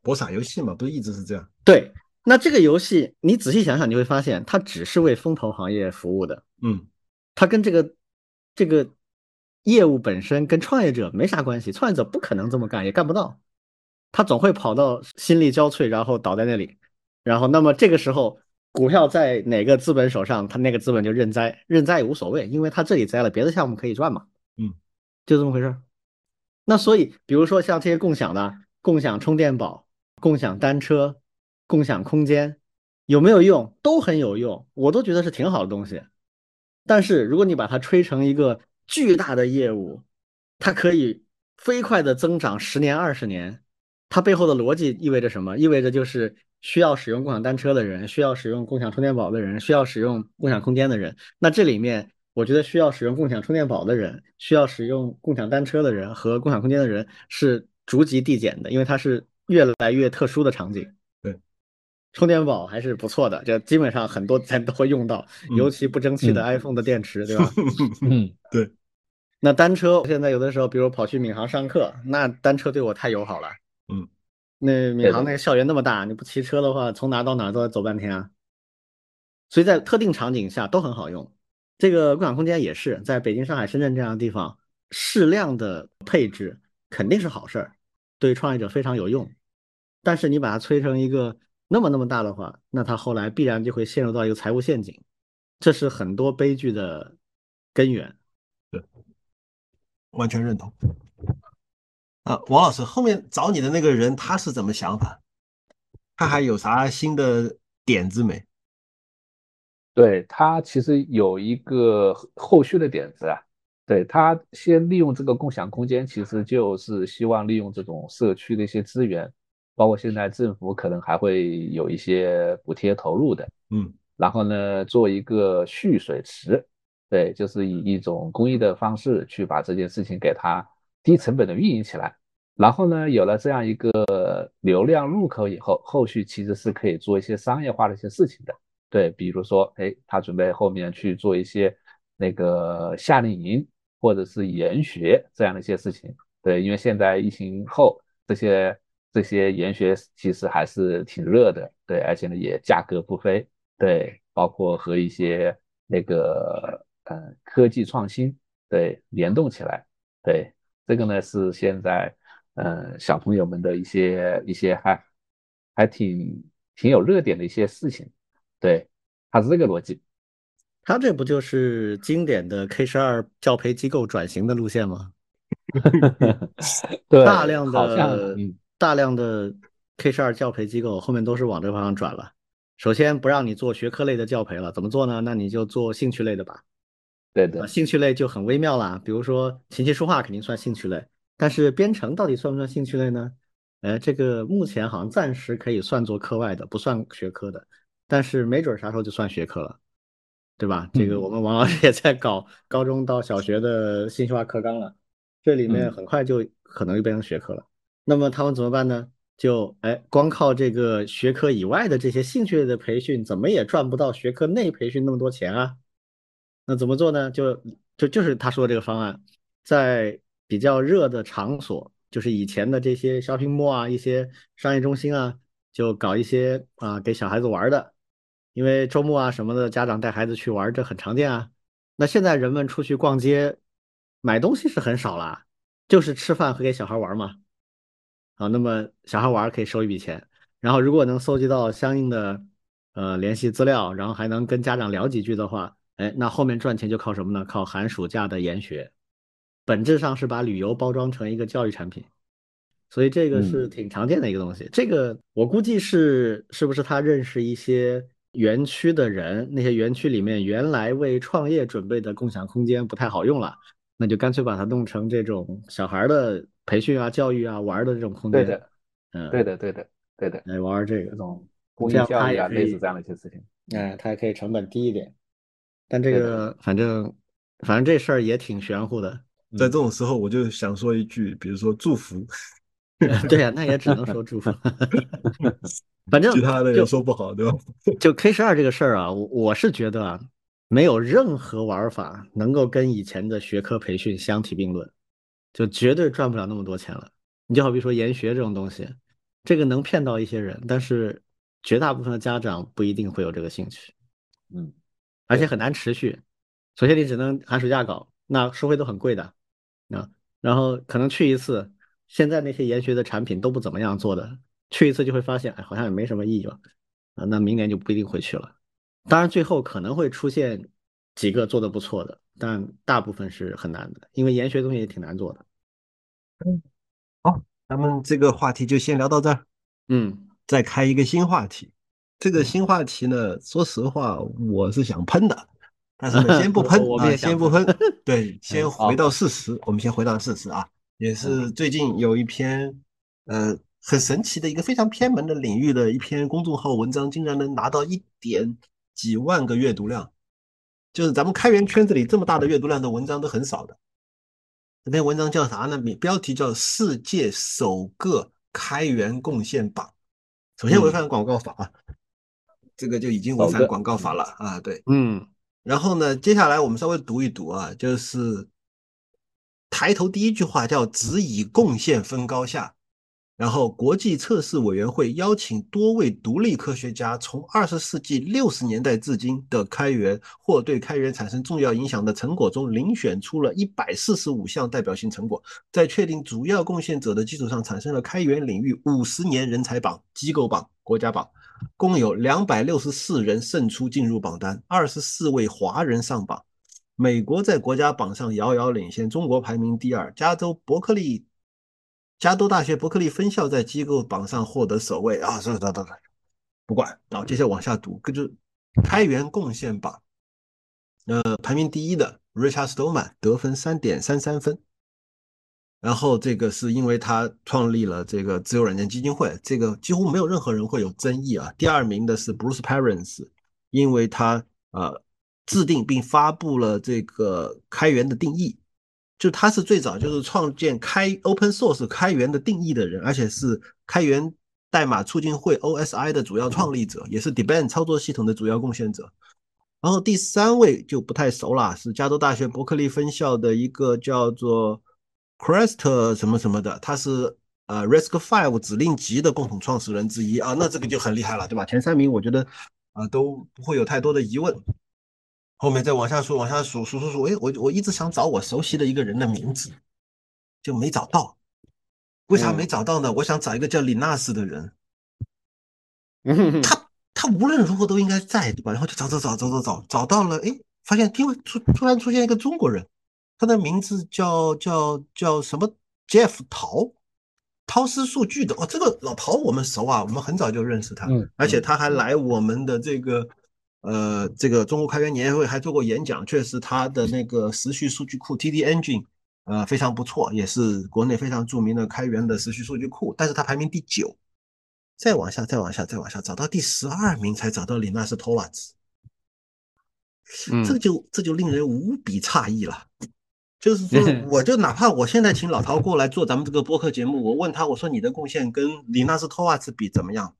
A: 博傻游戏嘛，不是一直是这样。
B: 对，那这个游戏你仔细想想，你会发现它只是为风投行业服务的，
A: 嗯
B: 它跟这个这个业务本身跟创业者没啥关系，创业者不可能这么干，也干不到，他总会跑到心力交瘁，然后倒在那里，然后那么这个时候股票在哪个资本手上，他那个资本就认栽，认栽也无所谓，因为他这里栽了，别的项目可以赚嘛，
A: 嗯，
B: 就这么回事儿。那所以，比如说像这些共享的、共享充电宝、共享单车、共享空间，有没有用？都很有用，我都觉得是挺好的东西。但是如果你把它吹成一个巨大的业务，它可以飞快的增长十年、二十年，它背后的逻辑意味着什么？意味着就是需要使用共享单车的人，需要使用共享充电宝的人，需要使用共享空间的人。那这里面，我觉得需要使用共享充电宝的人，需要使用共享单车的人和共享空间的人是逐级递减的，因为它是越来越特殊的场景。
A: 对，
B: 充电宝还是不错的，就基本上很多咱都会用到，
A: 嗯
B: 尤其不争气的
C: 嗯
B: iPhone 的电池，对吧？
C: 嗯，
A: 对，
B: 那单车现在有的时候，比如跑去闵行上课，那单车对我太友好了。
A: 嗯，
B: 那闵行那个校园那么大，你不骑车的话，从哪到哪都要走半天啊。所以在特定场景下都很好用。这个共享空间也是，在北京、上海、深圳这样的地方，适量的配置肯定是好事儿，对创业者非常有用。但是你把它催成一个那么那么大的话，那它后来必然就会陷入到一个财务陷阱，这是很多悲剧的根源。
A: 对完全认同。啊，王老师，后面找你的那个人他是怎么想法？他还有啥新的点子没？
C: 对，他其实有一个后续的点子啊，对，他先利用这个共享空间，其实就是希望利用这种社区的一些资源，包括现在政府可能还会有一些补贴投入的，
A: 嗯
C: 然后呢，做一个蓄水池，对，就是以一种公益的方式去把这件事情给它低成本的运营起来。然后呢，有了这样一个流量入口以后，后续其实是可以做一些商业化的一些事情的。对，比如说，哎，他准备后面去做一些那个夏令营或者是研学这样的一些事情。对，因为现在疫情后，这些这些研学其实还是挺热的，对，而且呢也价格不菲，对，包括和一些那个呃科技创新对联动起来，对，这个呢是现在呃小朋友们的一些一些还还挺挺有热点的一些事情。对，它是这个逻辑。
B: 它这不就是经典的 K 十二教培机构转型的路线吗？
C: 对，
B: 大量的
C: 嗯，
B: 大量的 K 十二教培机构后面都是往这个方向转了。首先不让你做学科类的教培了，怎么做呢？那你就做兴趣类的吧。
C: 对的，
B: 兴趣类就很微妙了。比如说琴棋书画肯定算兴趣类，但是编程到底算不算兴趣类呢？呃，这个目前好像暂时可以算作课外的，不算学科的，但是没准啥时候就算学科了，对吧？这个我们王老师也在搞高中到小学的信息化课纲了，这里面很快就可能就变成学科了。那么他们怎么办呢？就哎，光靠这个学科以外的这些兴趣类的培训，怎么也赚不到学科内培训那么多钱啊？那怎么做呢？就就就是他说的这个方案，在比较热的场所，就是以前的这些 shopping mall 啊，一些商业中心啊，就搞一些啊给小孩子玩的，因为周末啊什么的，家长带孩子去玩，这很常见啊。那现在人们出去逛街买东西是很少了，就是吃饭和给小孩玩嘛。好，那么小孩玩可以收一笔钱，然后如果能搜集到相应的呃联系资料，然后还能跟家长聊几句的话。哎，那后面赚钱就靠什么呢？靠寒暑假的研学，本质上是把旅游包装成一个教育产品，所以这个是挺常见的一个东西。这个我估计是是不是他认识一些园区的人，那些园区里面原来为创业准备的共享空间不太好用了，那就干脆把它弄成这种小孩的培训啊、教育啊、玩的这种空间。
C: 对的，嗯，对的，对的，对的，
B: 来玩这个
C: 这种公益教育啊，类似这样的一些事情。
B: 哎，它也可以成本低一点。但这个反正反正这事儿也挺玄乎的，
A: 在这种时候我就想说一句，比如说祝福，
B: 对呀，那也只能说祝福。反正
A: 其他的也说不好，对吧？
B: 就 K 十二这个事儿啊，我我是觉得啊，没有任何玩法能够跟以前的学科培训相提并论，就绝对赚不了那么多钱了。你就好比说研学这种东西，这个能骗到一些人，但是绝大部分的家长不一定会有这个兴趣。
C: 嗯。
B: 而且很难持续，首先你只能寒暑假搞，那收费都很贵的啊。然后可能去一次，现在那些研学的产品都不怎么样做的，去一次就会发现，哎，好像也没什么意义了啊。那明年就不一定会去了。当然最后可能会出现几个做的不错的，但大部分是很难的，因为研学东西也挺难做的。
A: 嗯，好，咱们这个话题就先聊到这儿。
B: 嗯，
A: 再开一个新话题。这个新话题呢，说实话，我是想喷的，但是呢，先不 喷，
B: 我们也
A: 先不喷。对，先回到事实，我们先回到事实啊，也是最近有一篇呃很神奇的一个非常偏门的领域的一篇公众号文章，竟然能拿到一点几万个阅读量，就是咱们开源圈子里这么大的阅读量的文章都很少的。这篇文章叫啥呢？标题叫《世界首个开源贡献榜》。首先违反广告法啊。这个就已经违反广告法了啊！对，
B: 嗯，
A: 然后呢，接下来我们稍微读一读啊，就是抬头第一句话叫“只以贡献分高下”，然后国际测试委员会邀请多位独立科学家，从二十世纪六十年代至今的开源或对开源产生重要影响的成果中，遴选出了一百四十五项代表性成果，在确定主要贡献者的基础上，产生了开源领域五十年人才榜、机构榜、国家榜。共有两百六十四人胜出进入榜单，二十四位华人上榜。美国在国家榜上遥遥领先，中国排名第二。加州伯克利，加州大学伯克利分校在机构榜上获得首位。啊，算了，算了，算了，不管。啊，接下来往下读，就是开源贡献榜。呃，排名第一的 Richard Stallman 得分三点三三分。然后这个是因为他创立了这个自由软件基金会，这个几乎没有任何人会有争议啊。第二名的是 Bruce Perens，因为他呃制定并发布了这个开源的定义，就他是最早就是创建开 Open Source 开源的定义的人，而且是开源代码促进会 OSI 的主要创立者，也是 Debian 操作系统的主要贡献者。然后第三位就不太熟了，是加州大学伯克利分校的一个叫做。Crest 什么什么的，他是呃 Risk Five 指令集的共同创始人之一啊，那这个就很厉害了，对吧？前三名我觉得啊都不会有太多的疑问。后面再往下数，往下数数数数，哎，我我一直想找我熟悉的一个人的名字，就没找到。为啥没找到呢？我想找一个叫李纳斯的人，他他无论如何都应该在，对吧？然后就找找找找找找找到了，哎，发现因为突突然出现一个中国人。他的名字叫叫叫什么？Jeff 陶，陶思数据的哦，这个老陶我们熟啊，我们很早就认识他，而且他还来我们的这个呃，这个中国开源年会还做过演讲，确实他的那个时序数据库 TD Engine，呃，非常不错，也是国内非常著名的开源的时序数据库，但是他排名第九，再往下，再往下，再往下，找到第十二名才找到李纳斯托瓦兹，这就这就令人无比诧异了。就是说，我就哪怕我现在请老陶过来做咱们这个播客节目，我问他，我说你的贡献跟李纳斯托瓦茨比怎么样？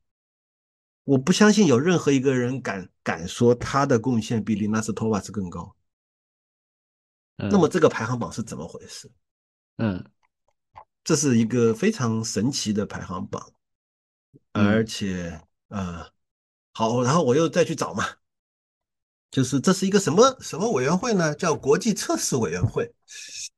A: 我不相信有任何一个人敢敢说他的贡献比李纳斯托瓦茨更高。那么这个排行榜是怎么回事？
B: 嗯，
A: 这是一个非常神奇的排行榜，而且呃，好，然后我又再去找嘛，就是这是一个什么什么委员会呢？叫国际测试委员会，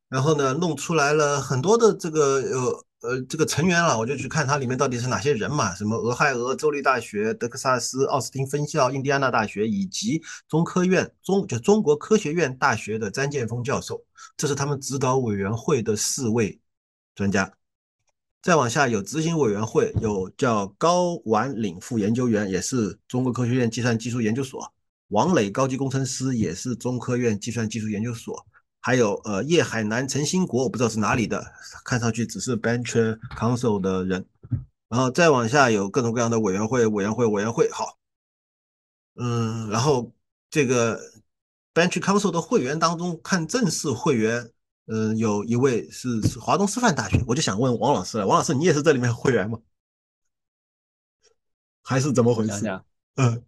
A: 然后呢，弄出来了很多的这个呃。呃，这个成员了，我就去看它里面到底是哪些人嘛？什么俄亥俄州立大学、德克萨斯奥斯汀分校、印第安纳大学以及中科院中就中国科学院大学的詹建峰教授，这是他们指导委员会的四位专家。再往下有执行委员会，有叫高婉岭副研究员，也是中国科学院计算技术研究所；王磊高级工程师，也是中科院计算技术研究所。还有呃叶海南、陈兴国，我不知道是哪里的，看上去只是 Bench Council 的人。然后再往下有各种各样的委员会、委员会、委员会。好，嗯，然后这个 Bench Council 的会员当中，看正式会员，嗯，有一位是是华东师范大学。我就想问王老师了，王老师，你也是这里面会员吗？还是怎么回事？
C: 嗯，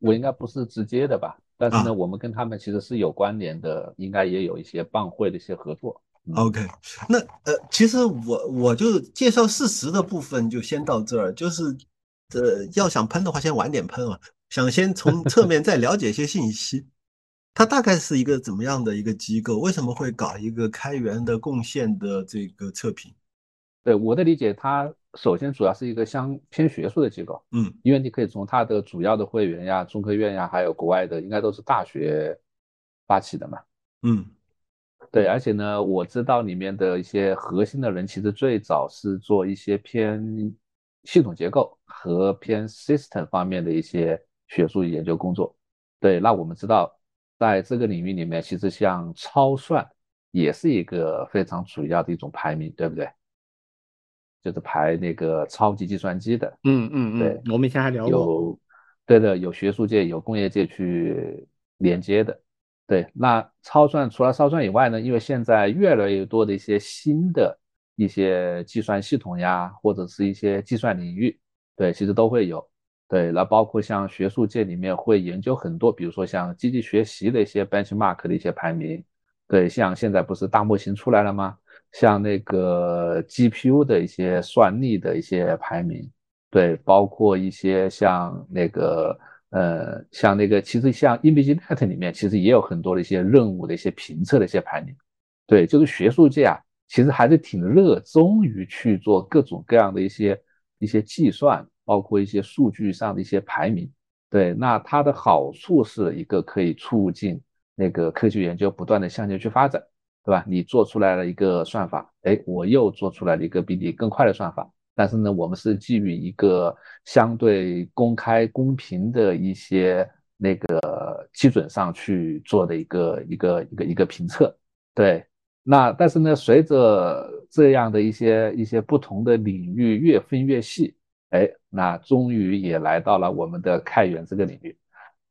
C: 我应该不是直接的吧？但是呢，我们跟他们其实是有关联的，应该也有一些办会的一些合作。
A: OK，那呃，其实我我就介绍事实的部分就先到这儿，就是呃，要想喷的话，先晚点喷啊。想先从 侧面再了解一些信息，它大概是一个怎么样的一个机构？为什么会搞一个开源的贡献的这个测评？
C: 对我的理解，它。首先，主要是一个相偏学术的机构，
A: 嗯，
C: 因为你可以从它的主要的会员呀，中科院呀，还有国外的，应该都是大学发起的嘛，
A: 嗯，
C: 对，而且呢，我知道里面的一些核心的人，其实最早是做一些偏系统结构和偏 system 方面的一些学术研究工作，对，那我们知道，在这个领域里面，其实像超算也是一个非常主要的一种排名，对不对？就是排那个超级计算机的，
B: 嗯嗯嗯，
C: 对，
B: 我们以前还聊过，
C: 有，对的，有学术界、有工业界去连接的，对。那超算除了超算以外呢，因为现在越来越多的一些新的一些计算系统呀，或者是一些计算领域，对，其实都会有，对。那包括像学术界里面会研究很多，比如说像机器学习的一些 benchmark 的一些排名，对，像现在不是大模型出来了吗？像那个 GPU 的一些算力的一些排名，对，包括一些像那个呃，像那个其实像 ImageNet 里面其实也有很多的一些任务的一些评测的一些排名，对，就是学术界啊，其实还是挺热衷于去做各种各样的一些一些计算，包括一些数据上的一些排名，对，那它的好处是一个可以促进那个科学研究不断的向前去发展。对吧？你做出来了一个算法，哎，我又做出来了一个比你更快的算法。但是呢，我们是基于一个相对公开、公平的一些那个基准上去做的一个一个一个一个评测。对，那但是呢，随着这样的一些一些不同的领域越分越细，哎，那终于也来到了我们的开源这个领域。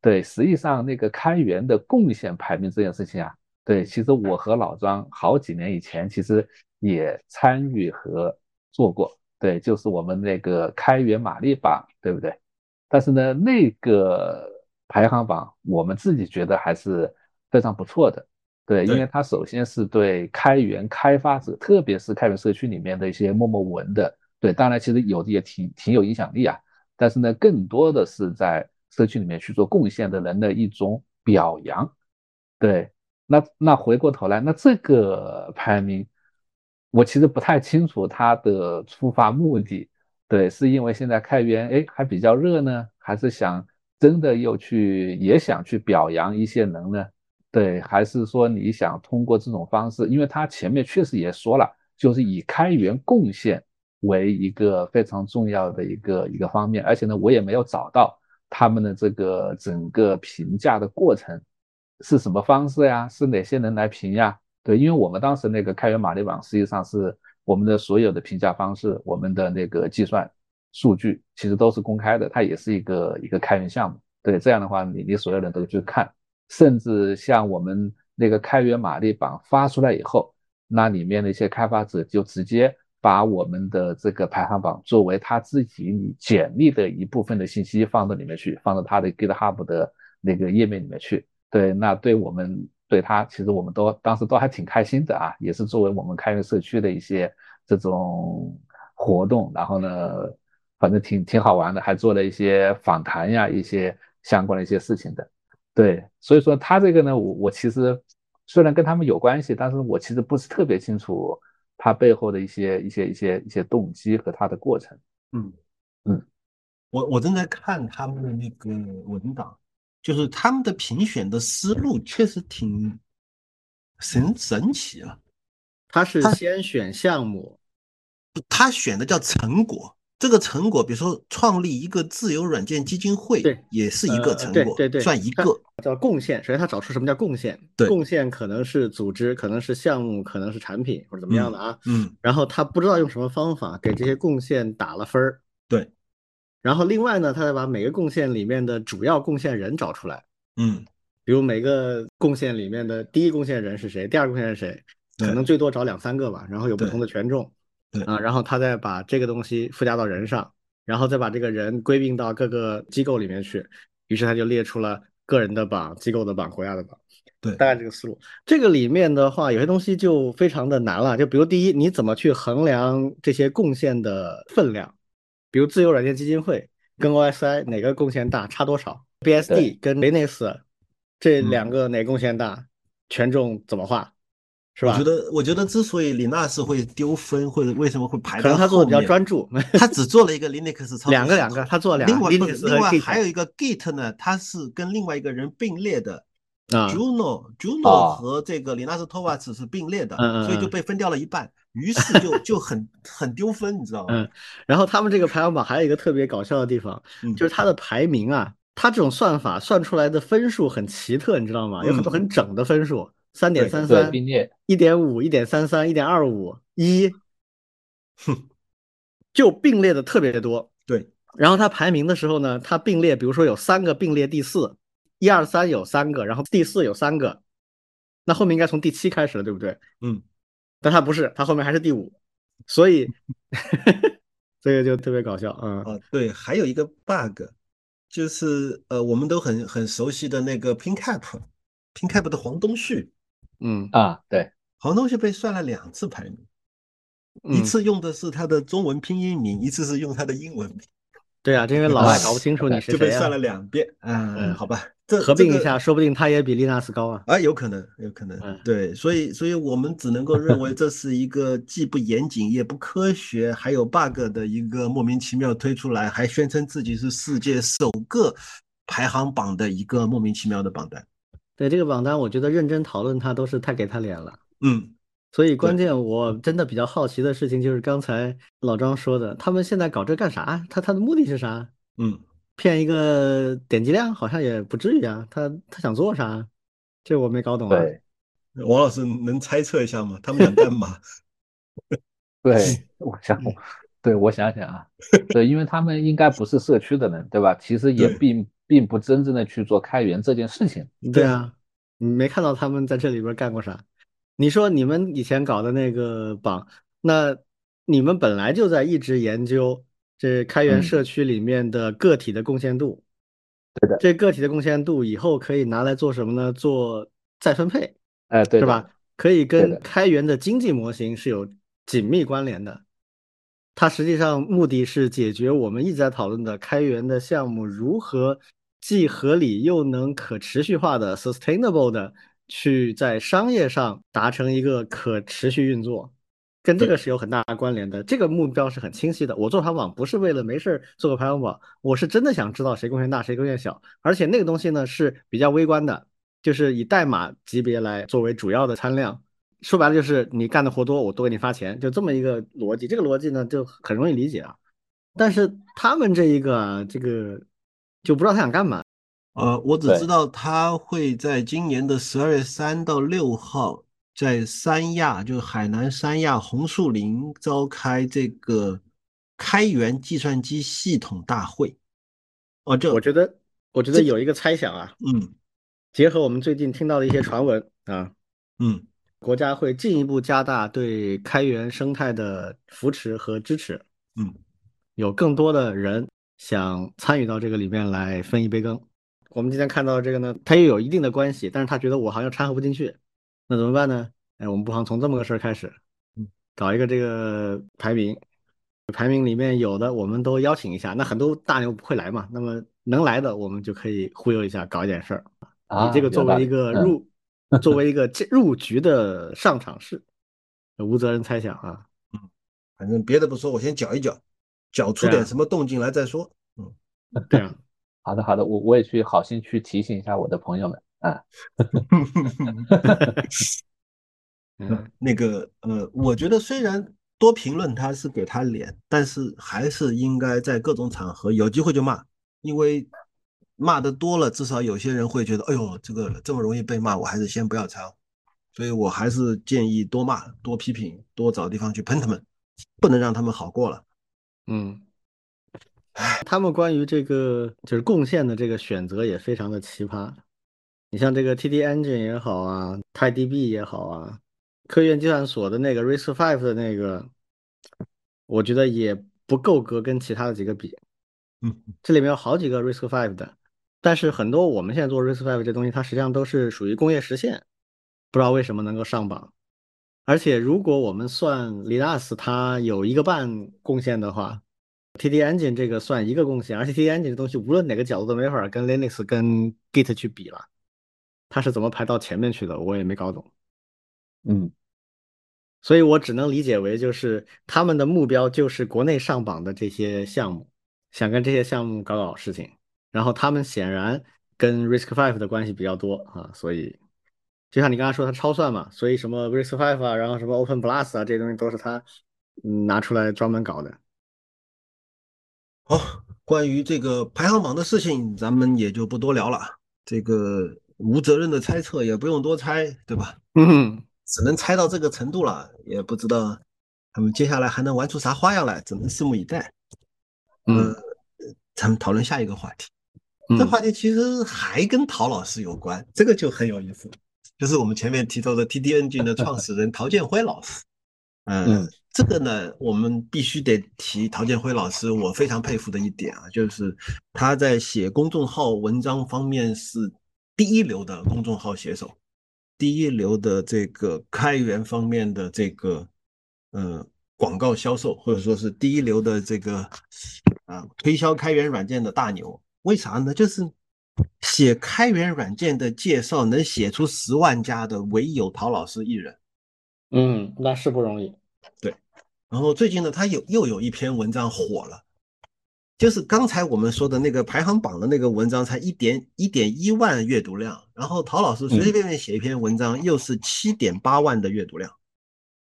C: 对，实际上那个开源的贡献排名这件事情啊。对，其实我和老张好几年以前其实也参与和做过，对，就是我们那个开源马力榜，对不对？但是呢，那个排行榜我们自己觉得还是非常不错的，对，因为它首先是对开源开发者，特别是开源社区里面的一些默默无闻的，对，当然其实有的也挺挺有影响力啊，但是呢，更多的是在社区里面去做贡献的人的一种表扬，对。那那回过头来，那这个排名，我其实不太清楚它的出发目的。对，是因为现在开源哎还比较热呢，还是想真的又去也想去表扬一些人呢？对，还是说你想通过这种方式？因为他前面确实也说了，就是以开源贡献为一个非常重要的一个一个方面，而且呢，我也没有找到他们的这个整个评价的过程是什么方式呀？是哪些人来评呀？对，因为我们当时那个开源马力榜实际上是我们的所有的评价方式，我们的那个计算数据其实都是公开的，它也是一个一个开源项目。对，这样的话你你所有人都去看，甚至像我们那个开源马力榜发出来以后，那里面的一些开发者就直接。把我们的这个排行榜作为他自己你简历的一部分的信息放到里面去，放到他的 GitHub 的那个页面里面去。对，那对我们对他，其实我们都当时都还挺开心的啊，也是作为我们开源社区的一些这种活动，然后呢，反正挺挺好玩的，还做了一些访谈呀，一些相关的一些事情的。对，所以说他这个呢，我我其实虽然跟他们有关系，但是我其实不是特别清楚。他背后的一些一些一些一些动机和他的过程，
A: 嗯
C: 嗯，
A: 我我正在看他们的那个文档，就是他们的评选的思路确实挺神神奇啊。
B: 他是先选项目，
A: 他选的叫成果。这个成果，比如说创立一个自由软件基金会，
B: 对，
A: 也是一个成果，
B: 对对，
A: 算一个
B: 叫贡献。首先，他找出什么叫贡献，
A: 对，
B: 贡献可能是组织，可能是项目，可能是产品或者怎么样的啊，
A: 嗯。
B: 然后他不知道用什么方法给这些贡献打了分儿，
A: 对。
B: 然后另外呢，他再把每个贡献里面的主要贡献人找出来，
A: 嗯，
B: 比如每个贡献里面的第一贡献人是谁，第二贡献是谁，可能最多找两三个吧，然后有不同的权重，
A: 对
B: 啊，然后他再把这个东西附加到人上。然后再把这个人归并到各个机构里面去，于是他就列出了个人的榜、机构的榜、国家的榜，
A: 对，
B: 大概这个思路。这个里面的话，有些东西就非常的难了。就比如第一，你怎么去衡量这些贡献的分量？比如自由软件基金会跟 OSI 哪个贡献大，差多少？BSD 跟 Linux 这两个哪贡献大，权重怎么画？是吧？
A: 我觉得，我觉得之所以李纳斯会丢分，或者为什么会排，
B: 可能他做的比较专注，
A: 他只做了一个 Linux 操
B: 两个两个，他做两个。
A: 另外，另外还有一个 Git 呢，它是跟另外一个人并列的
B: 啊
A: ，Juno Juno 和这个李纳斯托瓦茨是并列的，所以就被分掉了一半，于是就就很很丢分，你知道吗？
B: 嗯。然后他们这个排行榜还有一个特别搞笑的地方，就是它的排名啊，它这种算法算出来的分数很奇特，你知道吗？有很多很整的分数。三点三三，
C: 并列
B: 一点五，一点三三，一点二五，一，就并列的特别多。
A: 对，
B: 然后它排名的时候呢，它并列，比如说有三个并列第四，一二三有三个，然后第四有三个，那后面应该从第七开始了，对不对？
A: 嗯，
B: 但他不是，他后面还是第五，所以 这个就特别搞笑啊。
A: 啊，对，还有一个 bug，就是呃，我们都很很熟悉的那个 PinCap，PinCap 的黄东旭。
B: 嗯
C: 啊，对，
A: 黄东旭被算了两次排名，一次用的是他的中文拼音名，一次是用他的英文名。
B: 对啊，因为老外搞不清楚你是
A: 谁，就被算了两遍。嗯，好吧，这
B: 合并一下，说不定他也比利纳斯高啊。
A: 啊，有可能，有可能。对，所以，所以我们只能够认为这是一个既不严谨也不科学，还有 bug 的一个莫名其妙推出来，还宣称自己是世界首个排行榜的一个莫名其妙的榜单。
B: 对这个榜单，我觉得认真讨论它都是太给他脸了。
A: 嗯，
B: 所以关键我真的比较好奇的事情就是刚才老张说的，他们现在搞这干啥？他他的目的是啥？
A: 嗯，
B: 骗一个点击量好像也不至于啊。他他想做啥？这我没搞懂啊。
C: 对，
A: 王老师能猜测一下吗？他们想干嘛？
C: 对，我想，对我想想啊，对，因为他们应该不是社区的人，对吧？其实也并。并不真正的去做开源这件事情。
B: 对啊，你没看到他们在这里边干过啥？你说你们以前搞的那个榜，那你们本来就在一直研究这开源社区里面的个体的贡献度。
C: 对的，
B: 这个体的贡献度以后可以拿来做什么呢？做再分配。
C: 哎，对，
B: 是吧？可以跟开源的经济模型是有紧密关联的。它实际上目的是解决我们一直在讨论的开源的项目如何。既合理又能可持续化的 sustainable 的去在商业上达成一个可持续运作，跟这个是有很大关联的。这个目标是很清晰的。我做排行榜不是为了没事做个排行榜，我是真的想知道谁贡献大，谁贡献小。而且那个东西呢是比较微观的，就是以代码级别来作为主要的参量。说白了就是你干的活多，我多给你发钱，就这么一个逻辑。这个逻辑呢就很容易理解啊。但是他们这一个啊，这个。就不知道他想干嘛。
A: 呃，我只知道他会在今年的十二月三到六号，在三亚，就是海南三亚红树林召开这个开源计算机系统大会。哦，这
B: 我觉得，我觉得有一个猜想啊，
A: 嗯。
B: 结合我们最近听到的一些传闻啊，
A: 嗯。
B: 国家会进一步加大对开源生态的扶持和支持，
A: 嗯，
B: 有更多的人想参与到这个里面来分一杯羹。我们今天看到这个呢，它又有一定的关系，但是他觉得我好像掺和不进去，那怎么办呢？哎，我们不妨从这么个事儿开始
A: 嗯，
B: 搞一个这个排名，排名里面有的我们都邀请一下，那很多大牛不会来嘛，那么能来的我们就可以忽悠一下，搞一点事儿，
C: 啊，
B: 以这个作为一个
C: 嗯
B: 入，作为一个进入局的上场式，无责任猜想啊。
A: 嗯反正别的不说，我先搅一搅，搅出点什么动静来再说。
B: 嗯对啊，
C: 好的好的，我我也去好心去提醒一下我的朋友们啊。
B: 嗯，
A: 那个呃，我觉得虽然多评论他是给他脸，但是还是应该在各种场合有机会就骂，因为骂的多了，至少有些人会觉得，哎呦，这个这么容易被骂，我还是先不要抄。所以我还是建议多骂、多批评、多找地方去喷他们，不能让他们好过了。
B: 嗯，他们关于这个就是贡献的这个选择也非常的奇葩。你像这个 TD Engine 也好啊，TiDB 也好啊，科学院计算所的那个 RISC-V 的那个，我觉得也不够格跟其他的几个比。
A: 嗯，
B: 这里面有好几个 RISC-V 的，但是很多我们现在做 RISC-V 这东西，它实际上都是属于工业实现，不知道为什么能够上榜。而且如果我们算 Linux 它有一个半贡献的话，TD Engine 这个算一个贡献，而且 TD Engine 这东西无论哪个角度都没法跟 Linux 跟 Git 去比了，它是怎么排到前面去的，我也没搞懂。
C: 嗯，
B: 所以我只能理解为就是他们的目标就是国内上榜的这些项目，想跟这些项目搞搞事情，然后他们显然跟 Risk Five 的关系比较多啊，所以就像你刚才说它超算嘛，所以什么 Risk Five 啊，然后什么 Open Plus 啊，这些东西都是他嗯拿出来专门搞的。
A: 好，关于这个排行榜的事情，咱们也就不多聊了。这个无责任的猜测也不用多猜，对吧？
B: 嗯，
A: 只能猜到这个程度了，也不知道他们接下来还能玩出啥花样来，只能拭目以待。
B: 嗯
A: 呃，咱们讨论下一个话题。
B: 嗯
A: 这话题其实还跟陶老师有关，这个就很有意思，就是我们前面提到的 TD Engine 的创始人陶建辉老师。呃
C: 嗯，
A: 这个呢，我们必须得提陶建辉老师，我非常佩服的一点啊，就是他在写公众号文章方面是第一流的公众号写手，第一流的这个开源方面的这个呃广告销售，或者说是第一流的这个啊推销开源软件的大牛。为啥呢？就是写开源软件的介绍能写出十万加的，唯有陶老师一人。
B: 嗯，那是不容易。
A: 对然后最近呢，他有又有一篇文章火了，就是刚才我们说的那个排行榜的那个文章，才一点一点一万阅读量，然后陶老师随随便便写一篇文章，又是七点八万的阅读量。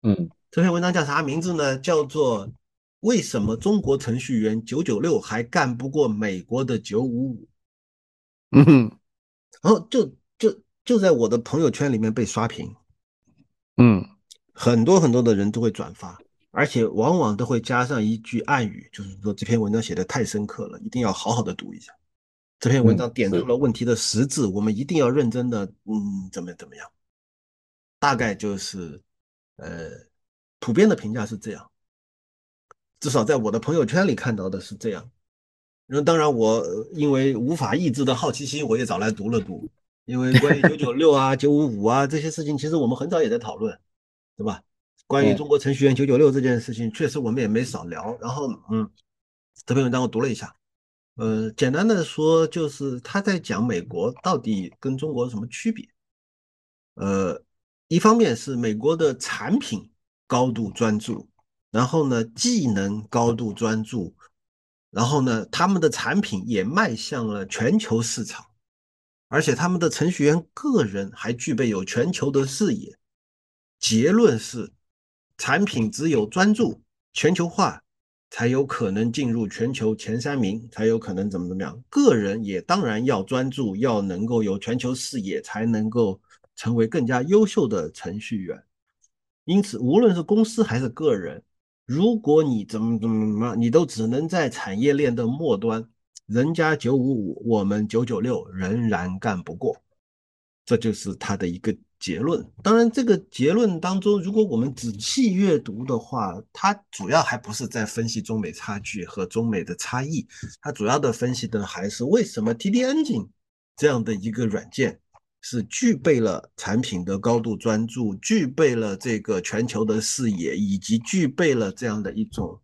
C: 嗯，
A: 这篇文章叫啥名字呢？叫做《为什么中国程序员九九六还干不过美国的九五五》。
B: 嗯哼
A: 然后就就就在我的朋友圈里面被刷屏，
B: 嗯
A: 很多很多的人都会转发，而且往往都会加上一句暗语，就是说这篇文章写的太深刻了，一定要好好的读一下。这篇文章点出了问题的实质，我们一定要认真的，嗯，怎么怎么样？大概就是，呃，普遍的评价是这样，至少在我的朋友圈里看到的是这样。然后，当然我呃因为无法抑制的好奇心，我也找来读了读。因为关于九九六啊、九五五啊这些事情，其实我们很早也在讨论，对吧？关于
C: 嗯
A: 中国程序员九九六这件事情，确实我们也没少聊。然后，嗯，这篇文章我读了一下，呃，简单的说就是他在讲美国到底跟中国有什么区别。呃，一方面是美国的产品高度专注，然后呢，技能高度专注，然后呢，他们的产品也迈向了全球市场，而且他们的程序员个人还具备有全球的视野。结论是，产品只有专注、全球化、才有可能进入全球前三名，才有可能怎么怎么样。个人也当然要专注，要能够有全球视野，才能够成为更加优秀的程序员。因此，无论是公司还是个人，如果你怎么怎么怎么，你都只能在产业链的末端，人家九五五，我们九九六，仍然干不过。这就是他的一个结论。当然，这个结论当中，如果我们仔细阅读的话，它主要还不是在分析中美差距和中美的差异，它主要的分析的还是为什么 TD Engine 这样的一个软件是具备了产品的高度专注，具备了这个全球的视野，以及具备了这样的一种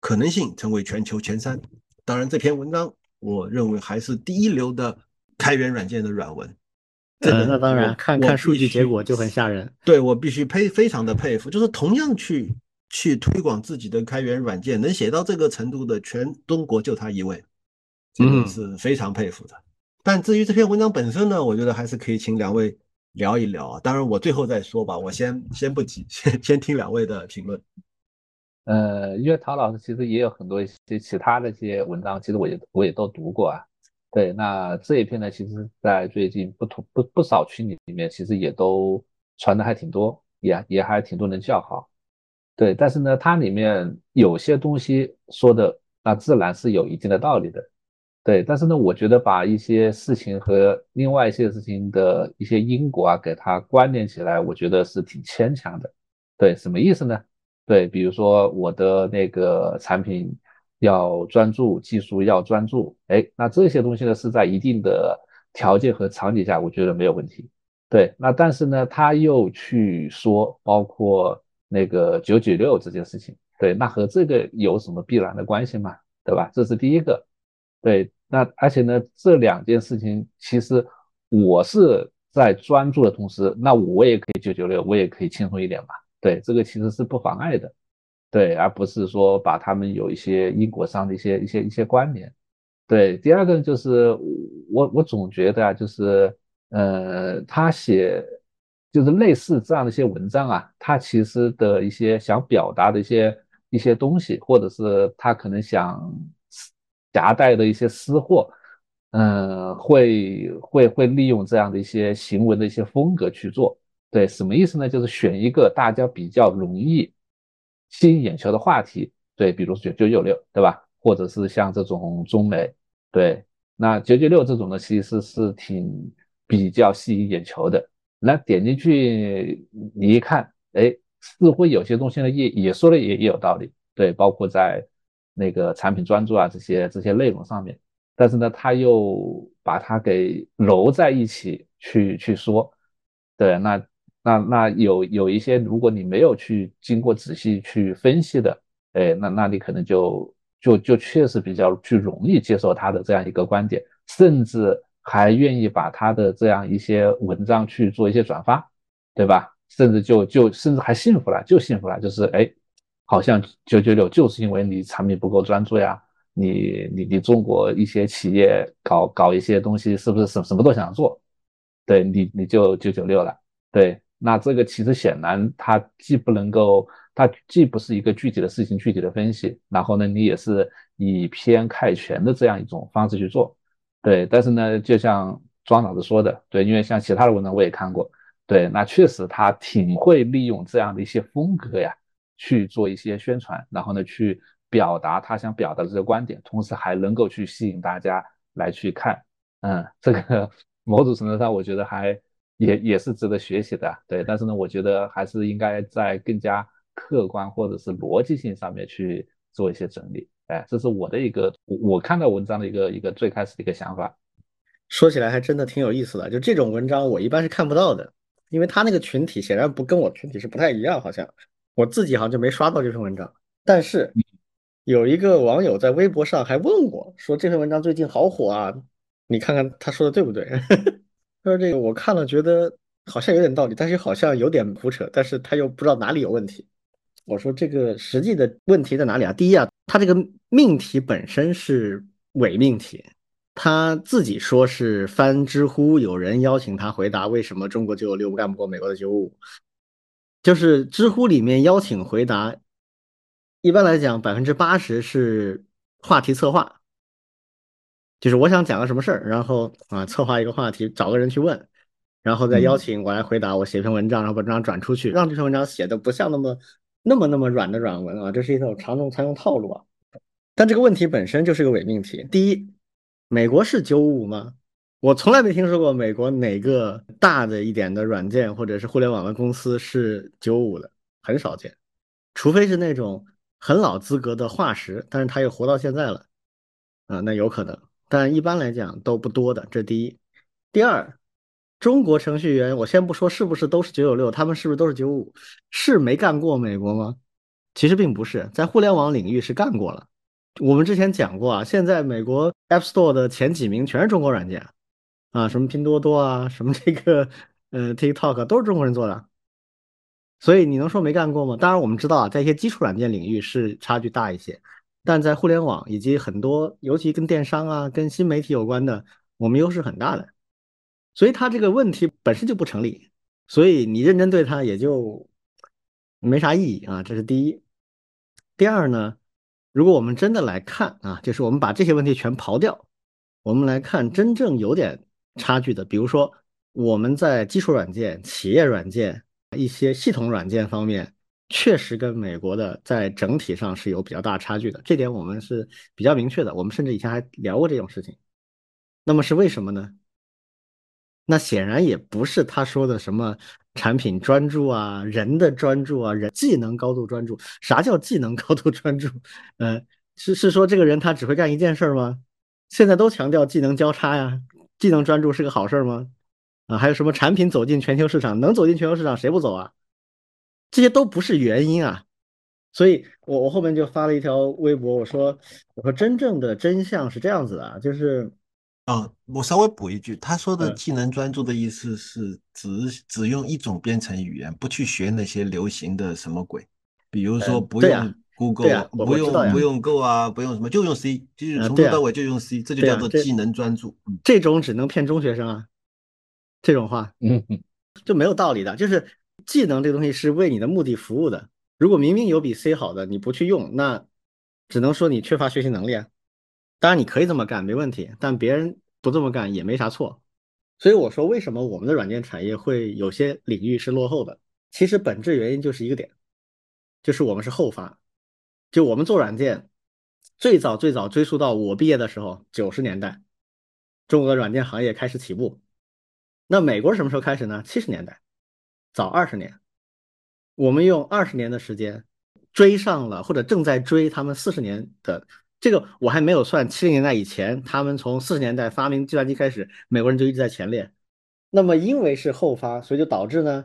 A: 可能性成为全球前三。当然，这篇文章我认为还是第一流的开源软件的软文。
B: 嗯，那当然，看看数据结果就很吓人。
A: 对我必须佩非常的佩服，就是同样去去推广自己的开源软件，能写到这个程度的，全中国就他一位，这个是非常佩服的。但至于这篇文章本身呢，我觉得还是可以请两位聊一聊啊。当然我最后再说吧，我先先不急，先先听两位的评论。
C: 呃，因为陶老师其实也有很多一些其他的一些文章，其实我也我也都读过啊。对，那这一篇呢，其实，在最近不同不不少群里面，其实也都传的还挺多，也也还挺多人叫好。对，但是呢，它里面有些东西说的，那自然是有一定的道理的。对，但是呢，我觉得把一些事情和另外一些事情的一些因果啊，给它关联起来，我觉得是挺牵强的。对，什么意思呢？对，比如说我的那个产品。要专注技术，要专注，哎，那这些东西呢是在一定的条件和场景下，我觉得没有问题。对，那但是呢，他又去说，包括那个九九六这件事情，对，那和这个有什么必然的关系吗？对吧？这是第一个。对，那而且呢，这两件事情其实我是在专注的同时，那我也可以九九六，我也可以轻松一点嘛。对，这个其实是不妨碍的。对，而不是说把他们有一些因果上的一些一些一些关联。对，第二个就是我我总觉得啊，就是呃，他写就是类似这样的一些文章啊，他其实的一些想表达的一些一些东西，或者是他可能想夹带的一些私货，嗯，会会会利用这样的一些行为的一些风格去做。对，什么意思呢？就是选一个大家比较容易。吸引眼球的话题，对，比如九九九六，对吧？或者是像这种中美，对，那九九六这种呢，其实是挺比较吸引眼球的。那点进去你一看，哎，似乎有些东西呢也也说的也也有道理，对，包括在那个产品专注啊这些这些内容上面，但是呢，他又把它给揉在一起去去说，对，那。那那有有一些，如果你没有去经过仔细去分析的，哎，那那你可能就就就确实比较去容易接受他的这样一个观点，甚至还愿意把他的这样一些文章去做一些转发，对吧？甚至就就甚至还信服了，就信服了，就是哎，好像九九六就是因为你产品不够专注呀，你你你中国一些企业搞搞一些东西是不是什什么都想做，对你你就九九六了，对。那这个其实显然，它既不能够，它既不是一个具体的事情具体的分析，然后呢，你也是以偏概全的这样一种方式去做，对。但是呢，就像庄老师说的，对，因为像其他的文章我也看过，对，那确实他挺会利用这样的一些风格呀，去做一些宣传，然后呢，去表达他想表达的这个观点，同时还能够去吸引大家来去看，嗯，这个 某种程度上我觉得还。也也是值得学习的，对，但是呢，我觉得还是应该在更加客观或者是逻辑性上面去做一些整理，哎，这是我的一个我看到文章的一个一个最开始的一个想法。
B: 说起来还真的挺有意思的，就这种文章我一般是看不到的，因为他那个群体显然不跟我群体是不太一样，好像我自己好像就没刷到这篇文章。但是有一个网友在微博上还问我说这篇文章最近好火啊，你看看他说的对不对？他说：“这个我看了，觉得好像有点道理，但是好像有点胡扯，但是他又不知道哪里有问题。”我说：“这个实际的问题在哪里啊？第一啊，他这个命题本身是伪命题，他自己说是翻知乎，有人邀请他回答为什么中国九九六干不过美国的九五五，就是知乎里面邀请回答一般来讲，百分之八十是话题策划，就是我想讲个什么事儿，然后啊策划一个话题，找个人去问，然后再邀请我来回答，我写篇文章，然后把文章转出去，让这篇文章写的不像那么那么那么软的软文啊，这是一种常用常用套路啊。但这个问题本身就是个伪命题。第一，美国是九五五吗？我从来没听说过美国哪个大的一点的软件或者是互联网的公司是九五的，很少见，除非是那种很老资格的化石，但是他又活到现在了，啊，那有可能，但一般来讲都不多的。这第一。第二，中国程序员，我先不说是不是都是九九六，他们是不是都是九五，是没干过美国吗？其实并不是，在互联网领域是干过了。我们之前讲过啊，现在美国 App Store 的前几名全是中国软件。啊，什么拼多多啊，什么这个呃 TikTok 都是中国人做的，所以你能说没干过吗？当然我们知道啊，在一些基础软件领域是差距大一些，但在互联网以及很多尤其跟电商啊、跟新媒体有关的，我们优势很大的，所以他这个问题本身就不成立，所以你认真对他也就没啥意义啊，这是第一。第二呢，如果我们真的来看啊，就是我们把这些问题全刨掉，我们来看真正有点。差距的，比如说我们在基础软件、企业软件、一些系统软件方面，确实跟美国的在整体上是有比较大差距的，这点我们是比较明确的。我们甚至以前还聊过这种事情。那么是为什么呢？那显然也不是他说的什么产品专注啊、人的专注啊、人技能高度专注。啥叫技能高度专注？呃，是是说这个人他只会干一件事吗？现在都强调技能交叉呀。技能专注是个好事吗？啊，还有什么产品走进全球市场？能走进全球市场谁不走啊？这些都不是原因啊。所以我我后面就发了一条微博，我说我说真正的真相是这样子的啊，就是
A: 啊，我稍微补一句，他说的技能专注的意思是只只用一种编程语言，不去学那些流行的什么鬼，比如说不用。Google 不用不用 Go 啊，不用什么，就用 C，就是从头到尾就用 C，这就叫做技能专注。
B: 这种只能骗中学生啊，这种话，嗯嗯，就没有道理的。就是技能这东西是为你的目的服务的。如果明明有比 C 好的，你不去用，那只能说你缺乏学习能力啊。当然你可以这么干，没问题，但别人不这么干也没啥错。所以我说，为什么我们的软件产业会有些领域是落后的？其实本质原因就是一个点，就是我们是后发。就我们做软件，最早最早追溯到我毕业的时候，九十年代，中国的软件行业开始起步。那美国什么时候开始呢？七十年代，早二十年。我们用二十年的时间追上了，或者正在追他们四十年的这个，我还没有算七零年代以前，他们从四十年代发明计算机开始，美国人就一直在前列。那么因为是后发，所以就导致呢。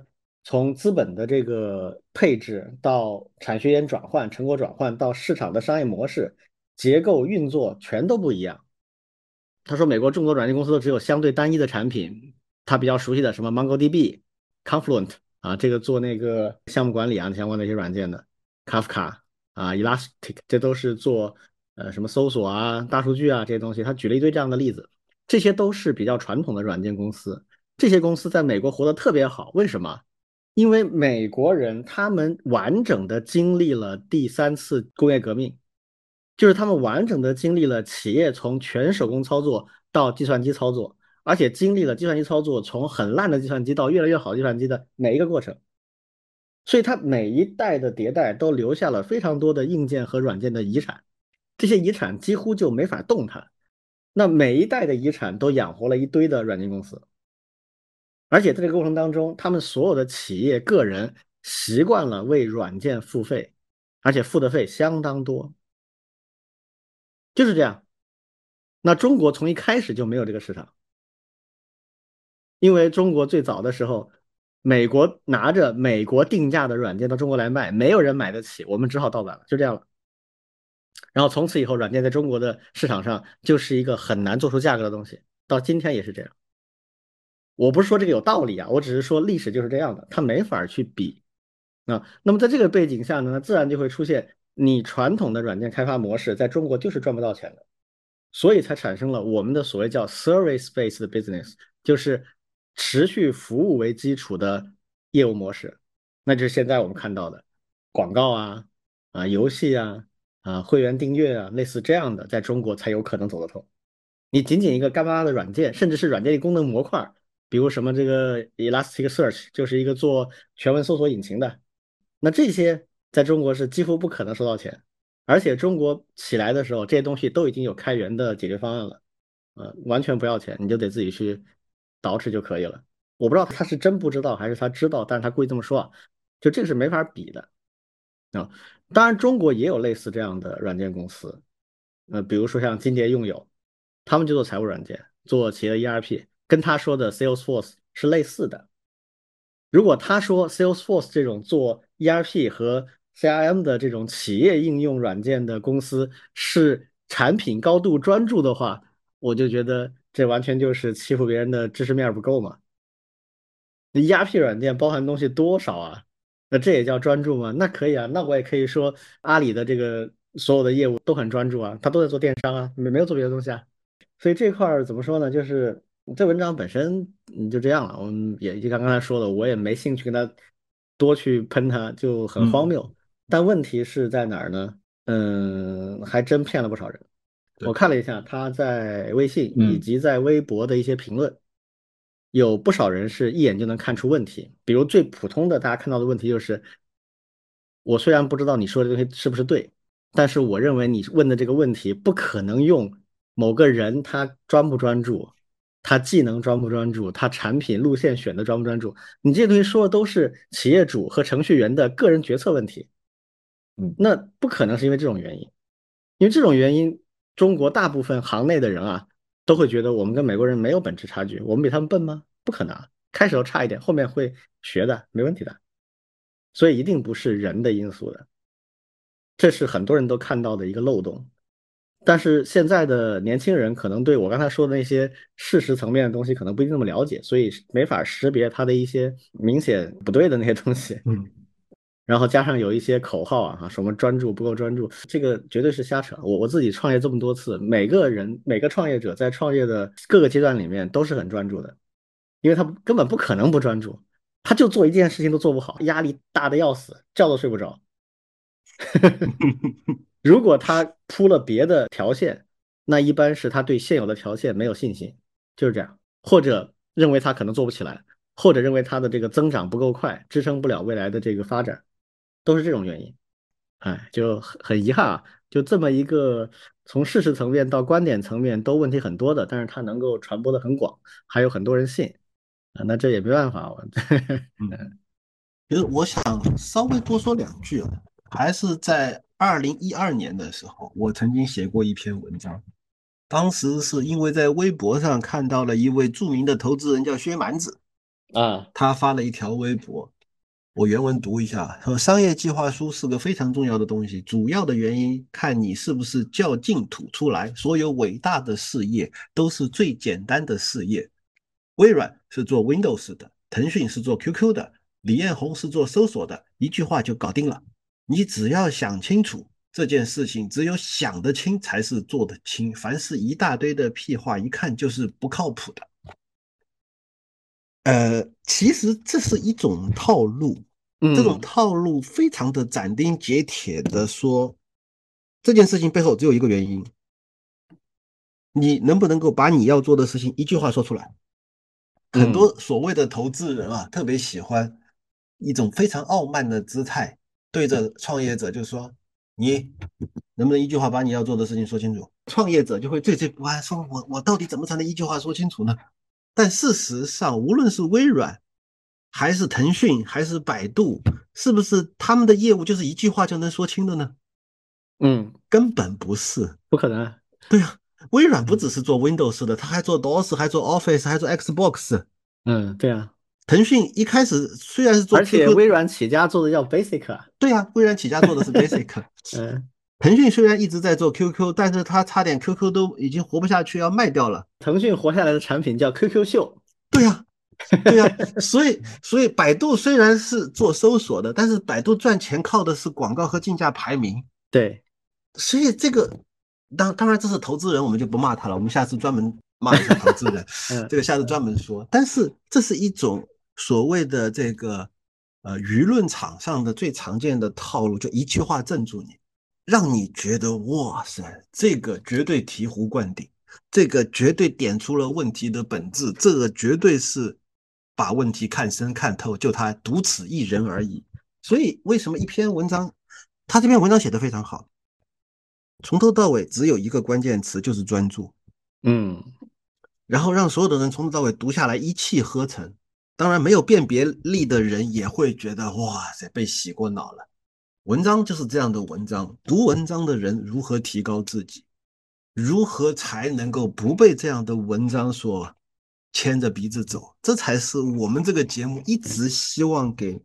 B: 从资本的这个配置到产学研转换、成果转换到市场的商业模式结构运作，全都不一样。他说，美国众多软件公司都只有相对单一的产品，他比较熟悉的什么 MongoDB、Confluent 啊，这个做那个项目管理啊相关的一些软件的，Kafka 啊、Elastic，这都是做呃什么搜索啊、大数据啊这些东西。他举了一堆这样的例子，这些都是比较传统的软件公司。这些公司在美国活得特别好，为什么？因为美国人他们完整的经历了第三次工业革命，就是他们完整的经历了企业从全手工操作到计算机操作，而且经历了计算机操作从很烂的计算机到越来越好计算机的每一个过程，所以它每一代的迭代都留下了非常多的硬件和软件的遗产，这些遗产几乎就没法动它，那每一代的遗产都养活了一堆的软件公司。而且在这个过程当中，他们所有的企业、个人习惯了为软件付费，而且付的费相当多，就是这样。那中国从一开始就没有这个市场，因为中国最早的时候，美国拿着美国定价的软件到中国来卖，没有人买得起，我们只好盗版了，就这样了。然后从此以后，软件在中国的市场上就是一个很难做出价格的东西，到今天也是这样。我不是说这个有道理啊，我只是说历史就是这样的，它没法去比啊。那么在这个背景下呢，自然就会出现你传统的软件开发模式在中国就是赚不到钱的，所以才产生了我们的所谓叫 service-based business，就是持续服务为基础的业务模式，那就是现在我们看到的广告啊、啊、游戏啊、啊会员订阅啊，类似这样的，在中国才有可能走得通。你仅仅一个干巴巴的软件，甚至是软件的功能模块，比如什么这个 Elasticsearch，就是一个做全文搜索引擎的，那这些在中国是几乎不可能收到钱。而且中国起来的时候，这些东西都已经有开源的解决方案了，呃，完全不要钱，你就得自己去捯饬就可以了。我不知道他是真不知道还是他知道，但是他故意这么说啊，就这个是没法比的啊。当然，中国也有类似这样的软件公司，呃，比如说像金蝶用友，他们就做财务软件，做企业 ERP，跟他说的 Salesforce 是类似的。如果他说 Salesforce 这种做 ERP 和 CRM 的这种企业应用软件的公司是产品高度专注的话，我就觉得这完全就是欺负别人的知识面不够嘛。ERP 软件包含东西多少啊？那这也叫专注吗？那可以啊，那我也可以说阿里的这个所有的业务都很专注啊，他都在做电商啊，没没有做别的东西啊。所以这块儿怎么说呢？就是这文章本身嗯就这样了，我们也就刚刚才说的，我也没兴趣跟他多去喷他，就很荒谬。但问题是在哪儿呢？嗯，还真骗了不少人。
A: 对
B: 我看了一下他在微信
C: 嗯
B: 以及在微博的一些评论，有不少人是一眼就能看出问题。比如最普通的大家看到的问题就是，我虽然不知道你说的东西是不是对，但是我认为你问的这个问题不可能用某个人他专不专注，他技能专不专注，他产品路线选的专不专注，你这些东西说的都是企业主和程序员的个人决策问题。
C: 嗯
B: 那不可能是因为这种原因，因为这种原因，中国大部分行内的人啊，都会觉得我们跟美国人没有本质差距，我们比他们笨吗？不可能，开始都差一点，后面会学的，没问题的。所以一定不是人的因素的，这是很多人都看到的一个漏洞。但是现在的年轻人可能对我刚才说的那些事实层面的东西可能不一定那么了解，所以没法识别他的一些明显不对的那些东西。
A: 嗯，
B: 然后加上有一些口号啊，什么专注不够专注，这个绝对是瞎扯。我我自己创业这么多次，每个人每个创业者在创业的各个阶段里面都是很专注的，因为他根本不可能不专注，他就做一件事情都做不好，压力大的要死，觉都睡不着。如果他铺了别的条线，那一般是他对现有的条线没有信心，就是这样，或者认为他可能做不起来，或者认为他的这个增长不够快，支撑不了未来的这个发展，都是这种原因。哎，就很很遗憾啊，就这么一个从事实层面到观点层面都问题很多的，但是它能够传播的很广，还有很多人信。啊，那这也没办法，我
A: 其实我想稍微多说两句啊，还是在二零一二年的时候，我曾经写过一篇文章，当时是因为在微博上看到了一位著名的投资人叫薛蛮子，
B: 啊，
A: 他发了一条微博，我原文读一下，说商业计划书是个非常重要的东西，主要的原因看你是不是较劲吐出来。所有伟大的事业都是最简单的事业。微软是做 Windows 的，腾讯是做 QQ 的，李彦宏是做搜索的，一句话就搞定了。你只要想清楚这件事情，只有想得清才是做得清。凡是一大堆的屁话，一看就是不靠谱的。呃，其实这是一种套路，这种
B: 嗯
A: 套路非常的斩钉截铁的说，这件事情背后只有一个原因，你能不能够把你要做的事情一句话说出来？很多所谓的投资人啊，特别喜欢一种非常傲慢的姿态，对着创业者就说：“你能不能一句话把你要做的事情说清楚？”创业者就会惴惴不安，说：“我我到底怎么才能一句话说清楚呢？”但事实上，无论是微软，还是腾讯，还是百度，是不是他们的业务就是一句话就能说清的呢？
B: 嗯，
A: 根本不是。
B: 不可能啊，
A: 对啊，微软不只是做 Windows 的，它还做 DOS，还做 Office，还做 Xbox。
B: 嗯，对啊，
A: 腾讯一开始虽然是做
B: 而且微软起家做的叫 Basic 啊，
A: 对啊，微软起家做的是 Basic。
B: 嗯，
A: 腾讯虽然一直在做 QQ，但是它差点 QQ 都已经活不下去，要卖掉了。
B: 腾讯活下来的产品叫 QQ 秀，
A: 对呀、对呀、所以所以百度虽然是做搜索的，但是百度赚钱靠的是广告和竞价排名。
B: 对，
A: 所以这个当当然这是投资人，我们就不骂他了，我们下次专门骂一下投资人，
B: 嗯
A: 这个下次专门说。但是这是一种所谓的这个呃，舆论场上的最常见的套路，就一句话镇住你，让你觉得哇塞，这个绝对醍醐灌顶，这个绝对点出了问题的本质，这个绝对是把问题看深看透，就他独此一人而已。所以，为什么一篇文章，他这篇文章写的非常好，从头到尾只有一个关键词，就是专注。
B: 嗯，
A: 然后让所有的人从头到尾读下来一气呵成。当然，没有辨别力的人也会觉得哇塞，被洗过脑了。文章就是这样的文章，读文章的人如何提高自己，如何才能够不被这样的文章所牵着鼻子走，这才是我们这个节目一直希望给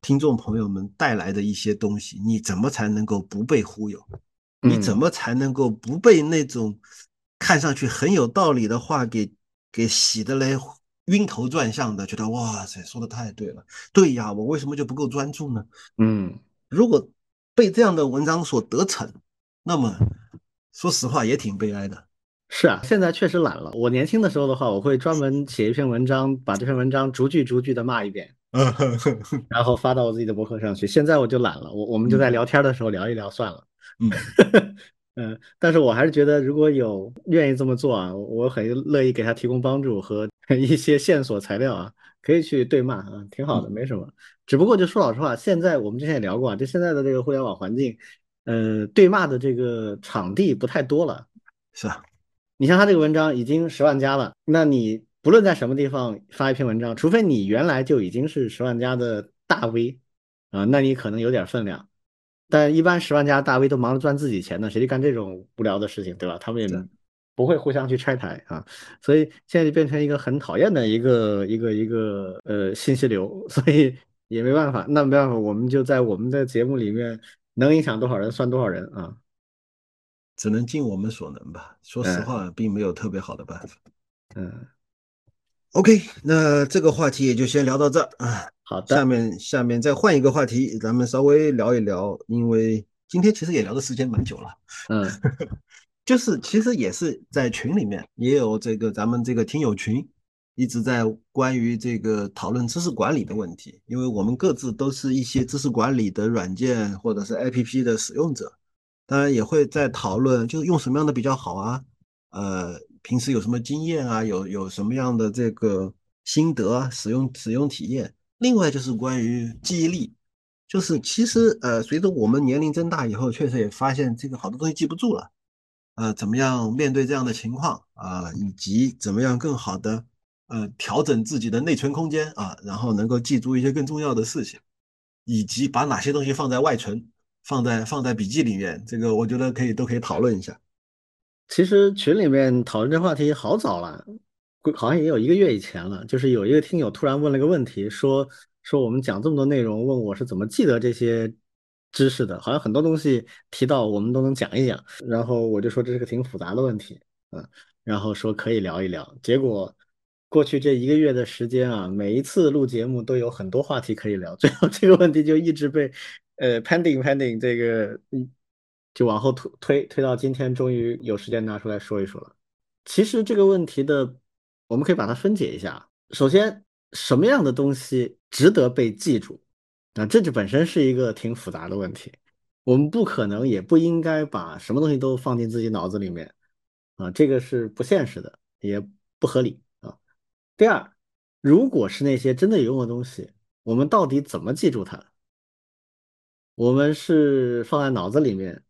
A: 听众朋友们带来的一些东西。你怎么才能够不被忽悠？你怎么才能够不被那种看上去很有道理的话给给洗的嘞？晕头转向的，觉得哇塞，说的太对了。对呀，我为什么就不够专注呢？
B: 嗯，
A: 如果被这样的文章所得逞，那么说实话也挺悲哀的。
B: 是啊，现在确实懒了。我年轻的时候的话，我会专门写一篇文章，把这篇文章逐句逐句的骂一遍，然后发到我自己的博客上去。现在我就懒了，我我们就在聊天的时候聊一聊算了。
A: 嗯。
B: 嗯，但是我还是觉得，如果有愿意这么做啊，我很乐意给他提供帮助和 一些线索材料啊，可以去对骂啊，挺好的，没什么。只不过就说老实话，现在我们之前也聊过啊，就现在的这个互联网环境，呃，对骂的这个场地不太多了。
A: 是啊，
B: 你像他这个文章已经十万加了，那你不论在什么地方发一篇文章，除非你原来就已经是十万加的大 V 啊，那你可能有点分量。但一般十万加大 V 都忙着赚自己钱呢，谁去干这种无聊的事情，对吧？他们也不会互相去拆台啊，所以现在就变成一个很讨厌的一个一个一个呃信息流，所以也没办法，那没办法，我们就在我们的节目里面能影响多少人算多少人啊，
A: 只能尽我们所能吧。说实话，并没有特别好的办法。
B: 嗯
A: ，OK，那这个话题也就先聊到这儿啊。
B: 好的，
A: 下面下面再换一个话题，咱们稍微聊一聊，因为今天其实也聊的时间蛮久了，
B: 嗯，
A: 就是其实也是在群里面也有这个咱们这个听友群，一直在关于这个讨论知识管理的问题，因为我们各自都是一些知识管理的软件或者是 APP 的使用者，当然也会在讨论就是用什么样的比较好啊，呃，平时有什么经验啊，有有什么样的这个心得啊，使用使用体验。另外就是关于记忆力，就是其实呃，随着我们年龄增大以后，确实也发现这个好多东西记不住了，呃，怎么样面对这样的情况啊，以及怎么样更好的呃调整自己的内存空间啊，然后能够记住一些更重要的事情，以及把哪些东西放在外存，放在放在笔记里面，这个我觉得可以都可以讨论一下。
B: 其实群里面讨论这话题好早了。好像也有一个月以前了，就是有一个听友突然问了个问题，说说我们讲这么多内容，问我是怎么记得这些知识的，好像很多东西提到我们都能讲一讲，然后我就说这是个挺复杂的问题，嗯，然后说可以聊一聊，结果过去这一个月的时间啊，每一次录节目都有很多话题可以聊，最后这个问题就一直被呃 pending pending 这个嗯就往后推推推到今天，终于有时间拿出来说一说了。其实这个问题的。我们可以把它分解一下。首先，什么样的东西值得被记住？啊，这就本身是一个挺复杂的问题。我们不可能，也不应该把什么东西都放进自己脑子里面，啊，这个是不现实的，也不合理啊。第二，如果是那些真的有用的东西，我们到底怎么记住它？我们是放在脑子里面，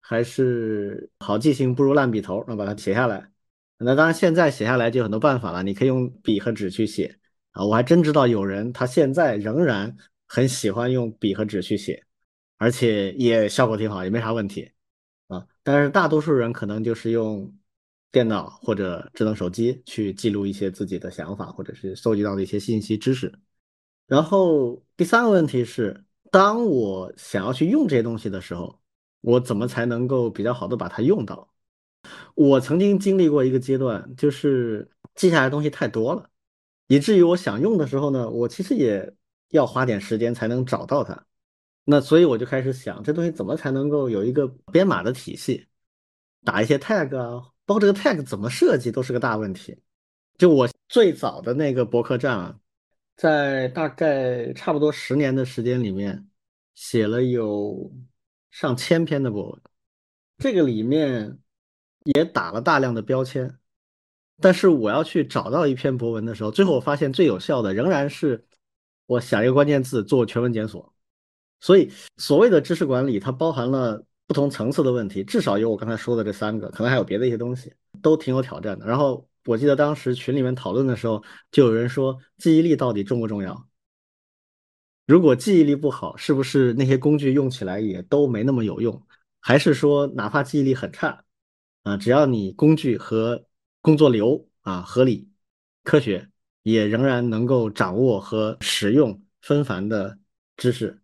B: 还是好记性不如烂笔头，那把它写下来？那当然，现在写下来就有很多办法了。你可以用笔和纸去写啊，我还真知道有人他现在仍然很喜欢用笔和纸去写，而且也效果挺好，也没啥问题啊。但是大多数人可能就是用电脑或者智能手机去记录一些自己的想法，或者是搜集到的一些信息知识。然后第三个问题是，当我想要去用这些东西的时候，我怎么才能够比较好的把它用到？我曾经经历过一个阶段，就是记下来东西太多了，以至于我想用的时候呢，我其实也要花点时间才能找到它。那所以我就开始想，这东西怎么才能够有一个编码的体系，打一些 tag 啊，包括这个 tag 怎么设计都是个大问题。就我最早的那个博客站啊，在大概差不多十年的时间里面，写了有上千篇的博文，这个里面也打了大量的标签。但是我要去找到一篇博文的时候，最后我发现最有效的仍然是我想一个关键字做全文检索。所以所谓的知识管理，它包含了不同层次的问题，至少有我刚才说的这三个，可能还有别的一些东西，都挺有挑战的。然后我记得当时群里面讨论的时候，就有人说记忆力到底重不重要？如果记忆力不好，是不是那些工具用起来也都没那么有用？还是说哪怕记忆力很差，啊，只要你工具和工作流啊合理、科学，也仍然能够掌握和使用纷繁的知识。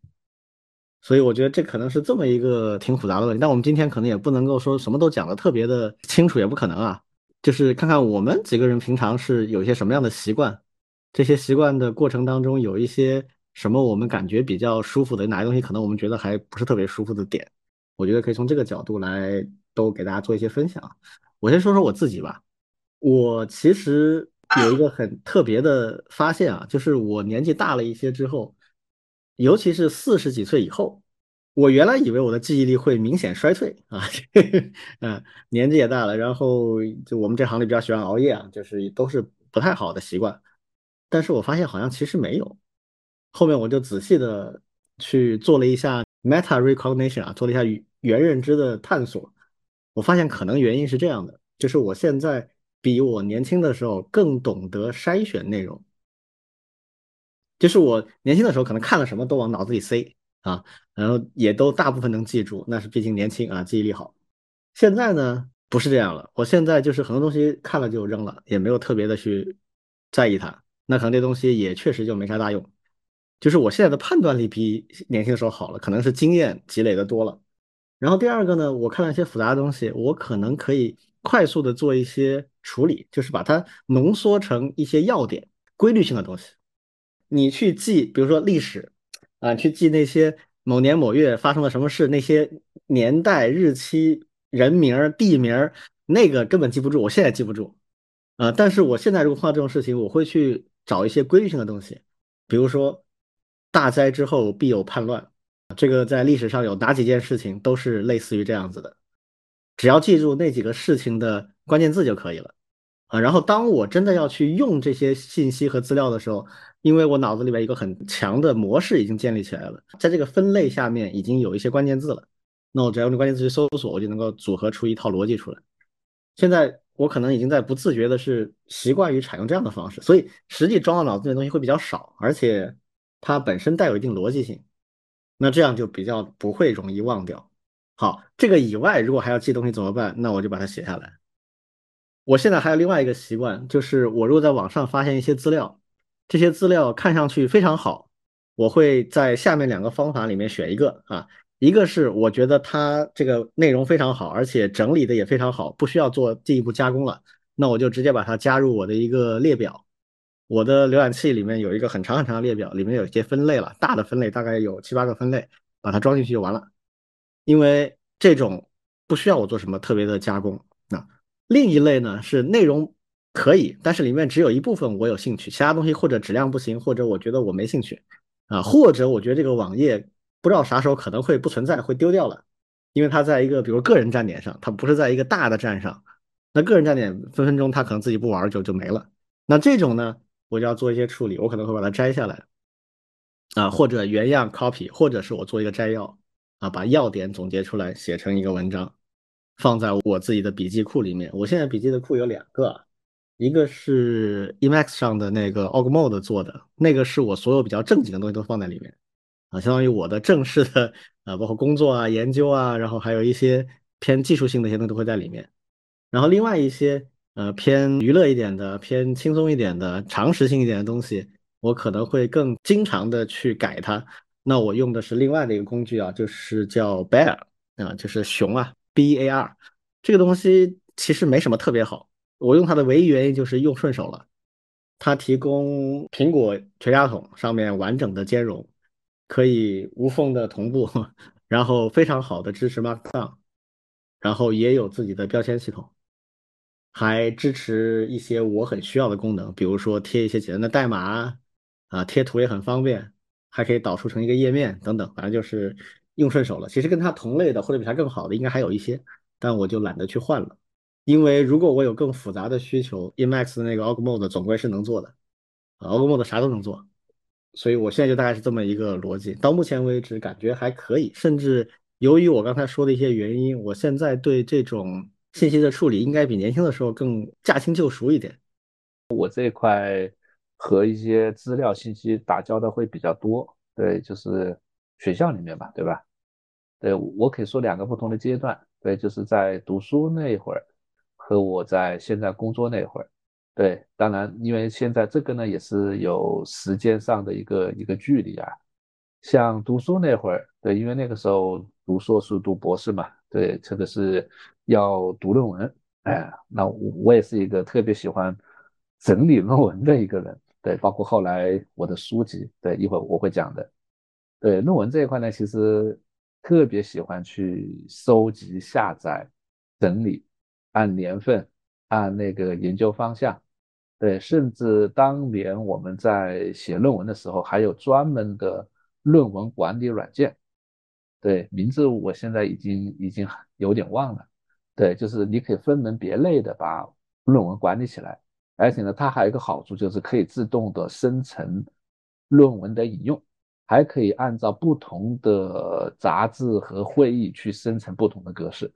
B: 所以我觉得这可能是这么一个挺复杂的问题。但我们今天可能也不能够说什么都讲的特别的清楚，也不可能啊。就是看看我们几个人平常是有些什么样的习惯，这些习惯的过程当中有一些什么我们感觉比较舒服的，哪些东西可能我们觉得还不是特别舒服的点，我觉得可以从这个角度来都给大家做一些分享。我先说说我自己吧。我其实有一个很特别的发现啊，就是我年纪大了一些之后，尤其是四十几岁以后，我原来以为我的记忆力会明显衰退啊，嗯，年纪也大了，然后就我们这行里比较喜欢熬夜啊，就是都是不太好的习惯。但是我发现好像其实没有，后面我就仔细的去做了一下 meta recognition 啊，做了一下原认知的探索，我发现可能原因是这样的，就是我现在。比我年轻的时候更懂得筛选内容，就是我年轻的时候可能看了什么都往脑子里塞啊，然后也都大部分能记住，那是毕竟年轻啊，记忆力好。现在呢不是这样了，我现在就是很多东西看了就扔了，也没有特别的去在意它，那可能这东西也确实就没啥大用。就是我现在的判断力比年轻的时候好了，可能是经验积累的多了。然后第二个呢，我看了一些复杂的东西，我可能可以。快速的做一些处理，就是把它浓缩成一些要点、规律性的东西。你去记，比如说历史啊，去记那些某年某月发生了什么事，那些年代、日期、人名、地名，那个根本记不住。我现在记不住啊，但是我现在如果碰到这种事情，我会去找一些规律性的东西，比如说大灾之后必有叛乱，这个在历史上有哪几件事情都是类似于这样子的。只要记住那几个事情的关键字就可以了，啊，然后当我真的要去用这些信息和资料的时候，因为我脑子里边一个很强的模式已经建立起来了，在这个分类下面已经有一些关键字了，那我只要用关键字去搜索，我就能够组合出一套逻辑出来。现在我可能已经在不自觉的是习惯于采用这样的方式，所以实际装到脑子里的东西会比较少，而且它本身带有一定逻辑性，那这样就比较不会容易忘掉。好，这个以外，如果还要记东西怎么办？那我就把它写下来。我现在还有另外一个习惯，就是我如果在网上发现一些资料，这些资料看上去非常好，我会在下面两个方法里面选一个啊，一个是我觉得它这个内容非常好，而且整理的也非常好，不需要做进一步加工了，那我就直接把它加入我的一个列表。我的浏览器里面有一个很长很长的列表，里面有一些分类了，大的分类大概有七八个分类，把它装进去就完了。因为这种不需要我做什么特别的加工啊。另一类呢是内容可以，但是里面只有一部分我有兴趣，其他东西或者质量不行，或者我觉得我没兴趣啊，或者我觉得这个网页不知道啥时候可能会不存在，会丢掉了，因为它在一个比如个人站点上，它不是在一个大的站上，那个人站点分分钟它可能自己不玩就就没了。那这种呢，我就要做一些处理，我可能会把它摘下来啊，或者原样 copy，或者是我做一个摘要。啊，把要点总结出来，写成一个文章，放在我自己的笔记库里面。我现在笔记的库有两个，一个是 Emacs 上的那个 Ogmode 做的，那个是我所有比较正经的东西都放在里面，啊，相当于我的正式的，啊，包括工作啊、研究啊，然后还有一些偏技术性的一些东西都会在里面。然后另外一些，呃，偏娱乐一点的、偏轻松一点的、常识性一点的东西，我可能会更经常的去改它。那我用的是另外的一个工具啊，就是叫 Bear 啊，就是熊啊，B A R。这个东西其实没什么特别好，我用它的唯一原因就是用顺手了。它提供苹果全家桶上面完整的兼容，可以无缝的同步，然后非常好的支持 Markdown，然后也有自己的标签系统，还支持一些我很需要的功能，比如说贴一些简单的代码。啊，贴图也很方便，还可以导出成一个页面等等，反正就是用顺手了。其实跟它同类的或者比它更好的应该还有一些，但我就懒得去换了，因为如果我有更复杂的需求，Emacs 的那个 Org Mode 总归是能做的，啊，Org Mode 啥都能做，所以我现在就大概是这么一个逻辑。到目前为止感觉还可以，甚至由于我刚才说的一些原因，我现在对这种信息的处理应该比年轻的时候更驾轻就熟一点。
C: 我这一块和一些资料信息打交道会比较多，对，就是学校里面吧，对吧？对我可以说两个不同的阶段，对，就是在读书那会儿和我在现在工作那会儿，对，当然因为现在这个呢也是有时间上的一个一个距离啊，像读书那会儿，对，因为那个时候读硕士读博士嘛，对，这个是要读论文，哎，那我我也是一个特别喜欢。整理论文的一个人，对，包括后来我的书籍，对，一会儿我会讲的。对论文这一块呢，其实特别喜欢去收集、下载、整理，按年份、按那个研究方向，对，甚至当年我们在写论文的时候，还有专门的论文管理软件，对，名字我现在已经已经有点忘了，对，就是你可以分门别类的把论文管理起来。而且呢，它还有一个好处，就是可以自动的生成论文的引用，还可以按照不同的杂志和会议去生成不同的格式。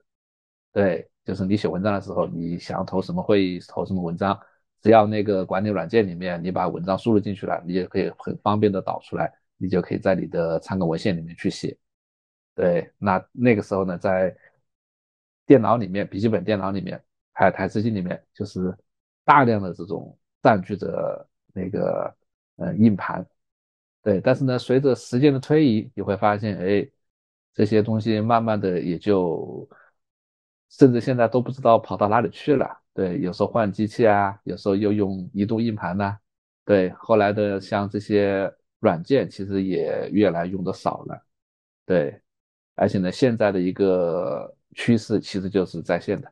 C: 对，就是你写文章的时候，你想投什么会议，投什么文章，只要那个管理软件里面你把文章输入进去了，你也可以很方便的导出来，你就可以在你的参考文献里面去写。对，那那个时候呢，在电脑里面，笔记本电脑里面，还有台式机里面，就是。大量的这种占据着那个呃硬盘，对，但是呢，随着时间的推移，你会发现，哎，这些东西慢慢的也就，甚至现在都不知道跑到哪里去了。对，有时候换机器啊，有时候又用移动硬盘呐，对，后来的像这些软件，其实也越来用的少了，对，而且呢，现在的一个趋势其实就是在线的，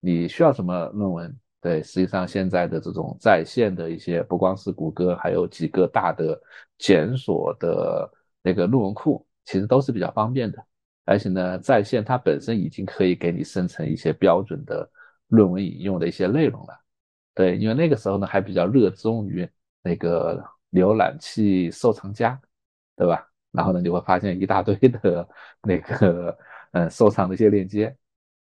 C: 你需要什么论文？对，实际上现在的这种在线的一些，不光是谷歌，还有几个大的检索的那个论文库，其实都是比较方便的。而且呢，在线它本身已经可以给你生成一些标准的论文引用的一些内容了。对，因为那个时候呢，还比较热衷于那个浏览器收藏夹，对吧？然后呢，你会发现一大堆的那个嗯收藏的一些链接。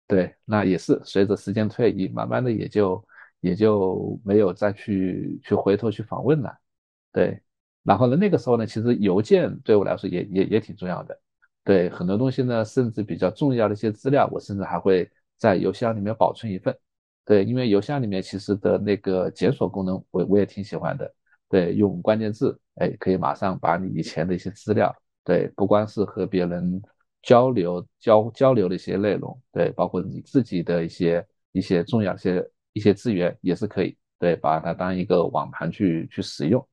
C: 对，那也是随着时间推移，慢慢的也就也就没有再去去回头去访问了。对，然后呢，那个时候呢，其实邮件对我来说也也也挺重要的。对，很多东西呢，甚至比较重要的一些资料，我甚至还会在邮箱里面保存一份。对，因为邮箱里面其实的那个检索功能，我我也挺喜欢的。对，用关键字，哎，可以马上把你以前的一些资料，对，不光是和别人。交流交交流的一些内容，对，包括你自己的一些一些重要一些一些资源也是可以，对，把它当一个网盘去去使用，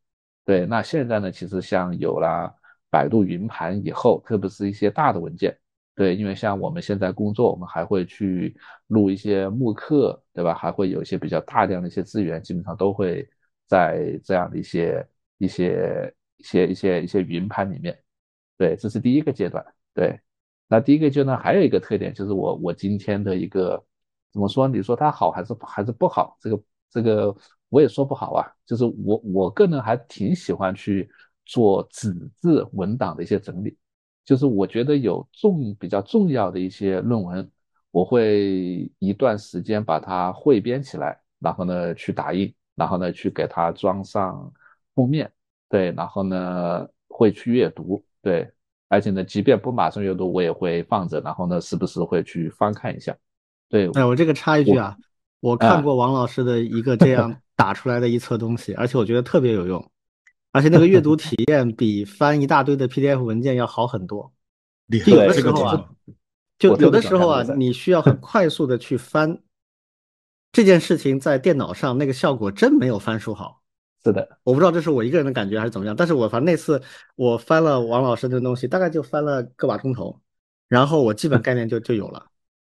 C: 对。那现在呢，其实像有了百度云盘以后，特别是一些大的文件，对，因为像我们现在工作，我们还会去录一些慕课，对吧？还会有一些比较大量的一些资源，基本上都会在这样的一些一些一些一些一些云盘里面，对，这是第一个阶段，对。那第一个阶段，还有一个特点就是我我今天的一个怎么说？你说它好还是还是不好？这个这个我也说不好啊。就是我我个人还挺喜欢去做纸质文档的一些整理。就是我觉得有重比较重要的一些论文，我会一段时间把它汇编起来，然后呢去打印，然后呢去给它装上封面，对，然后呢会去阅读，对。而且呢，即便不马上阅读，我也会放着，然后呢，时不时会去翻看一下。对，
B: 哎，我这个插一句啊，我看过王老师的一个这样打出来的一册东西，而且我觉得特别有用，而且那个阅读体验比翻一大堆的 PDF 文件要好很多。有的时候啊，就有的时候啊，你需要很快速的去翻这件事情，在电脑上那个效果真没有翻书好。
C: 是的，
B: 我不知道这是我一个人的感觉还是怎么样，但是我反正那次我翻了王老师的东西，大概就翻了个把钟头，然后我基本概念就就有了。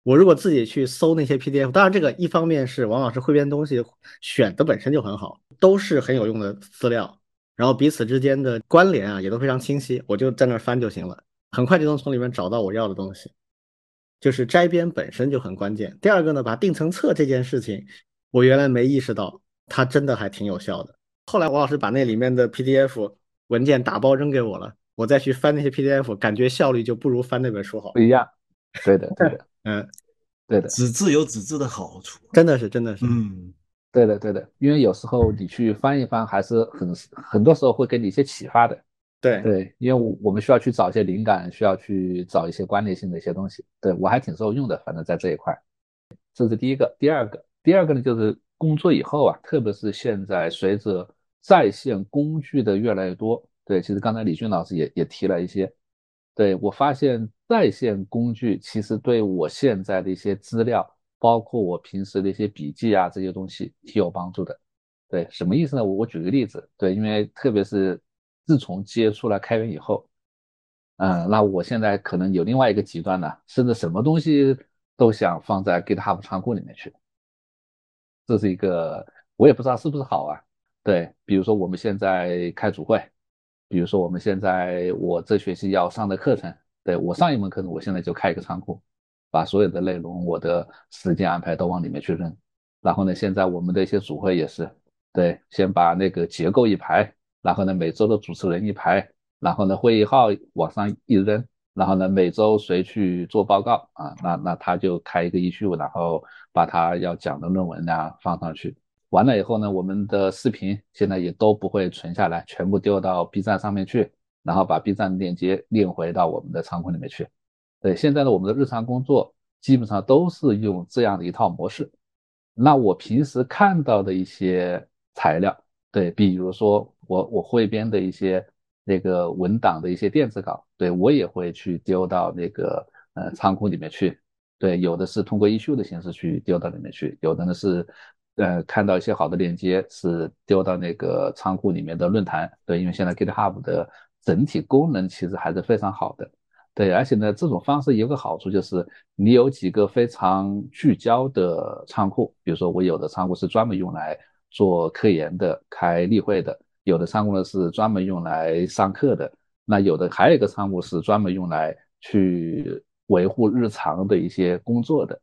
B: 我如果自己去搜那些 PDF，当然这个一方面是王老师汇编东西选的本身就很好，都是很有用的资料。然后彼此之间的关联啊也都非常清晰，我就在那儿翻就行了，很快就能从里面找到我要的东西。就是摘编本身就很关键。第二个呢，把定层册这件事情，我原来没意识到，它真的还挺有效的。后来王老师把那里面的 PDF 文件打包扔给我了，我再去翻那些 PDF，感觉效率就不如翻那本书好。
C: 不一样，对的，对的，
B: 嗯，
C: 对的，
A: 纸质有纸质的好处，
B: 真的是，真的是，
A: 嗯，
C: 对的，对的。因为有时候你去翻一翻，还是很很多时候会给你一些启发的。
B: 对
C: 对，因为我们需要去找一些灵感，需要去找一些关联性的一些东西。对我还挺受用的，反正在这一块，这是第一个。第二个，第二个呢，就是工作以后啊，特别是现在随着在线工具的越来越多，对，其实刚才李俊老师也也提了一些，对我发现在线工具其实对我现在的一些资料，包括我平时的一些笔记啊这些东西，挺有帮助的。对，什么意思呢？我我举个例子，对，因为特别是。自从接触了开源以后，嗯，那我现在可能有另外一个极端呢，甚至什么东西都想放在 GitHub 仓库里面去。这是一个我也不知道是不是好啊。对，比如说我们现在开组会，比如说我们现在我这学期要上的课程，对我上一门课程，我现在就开一个仓库，把所有的内容、我的时间安排都往里面去扔。然后呢，现在我们的一些组会也是，对，先把那个结构一排。然后呢，每周的主持人一排，然后呢，会议号往上一扔，然后呢，每周谁去做报告啊？那那他就开一个 issue，然后把他要讲的论文啊放上去。完了以后呢，我们的视频现在也都不会存下来，全部丢到 B 站上面去，然后把 B 站链接链回到我们的仓库里面去。对，现在呢，我们的日常工作基本上都是用这样的一套模式。那我平时看到的一些材料，对，比如说。我我汇编的一些那个文档的一些电子稿，对我也会去丢到那个呃仓库里面去。对，有的是通过 issue 的形式去丢到里面去，有的呢是呃看到一些好的链接是丢到那个仓库里面的论坛。对，因为现在 GitHub 的整体功能其实还是非常好的。对，而且呢这种方式有个好处就是你有几个非常聚焦的仓库，比如说我有的仓库是专门用来做科研的、开例会的。有的仓库呢是专门用来上课的，那有的还有一个仓库是专门用来去维护日常的一些工作的，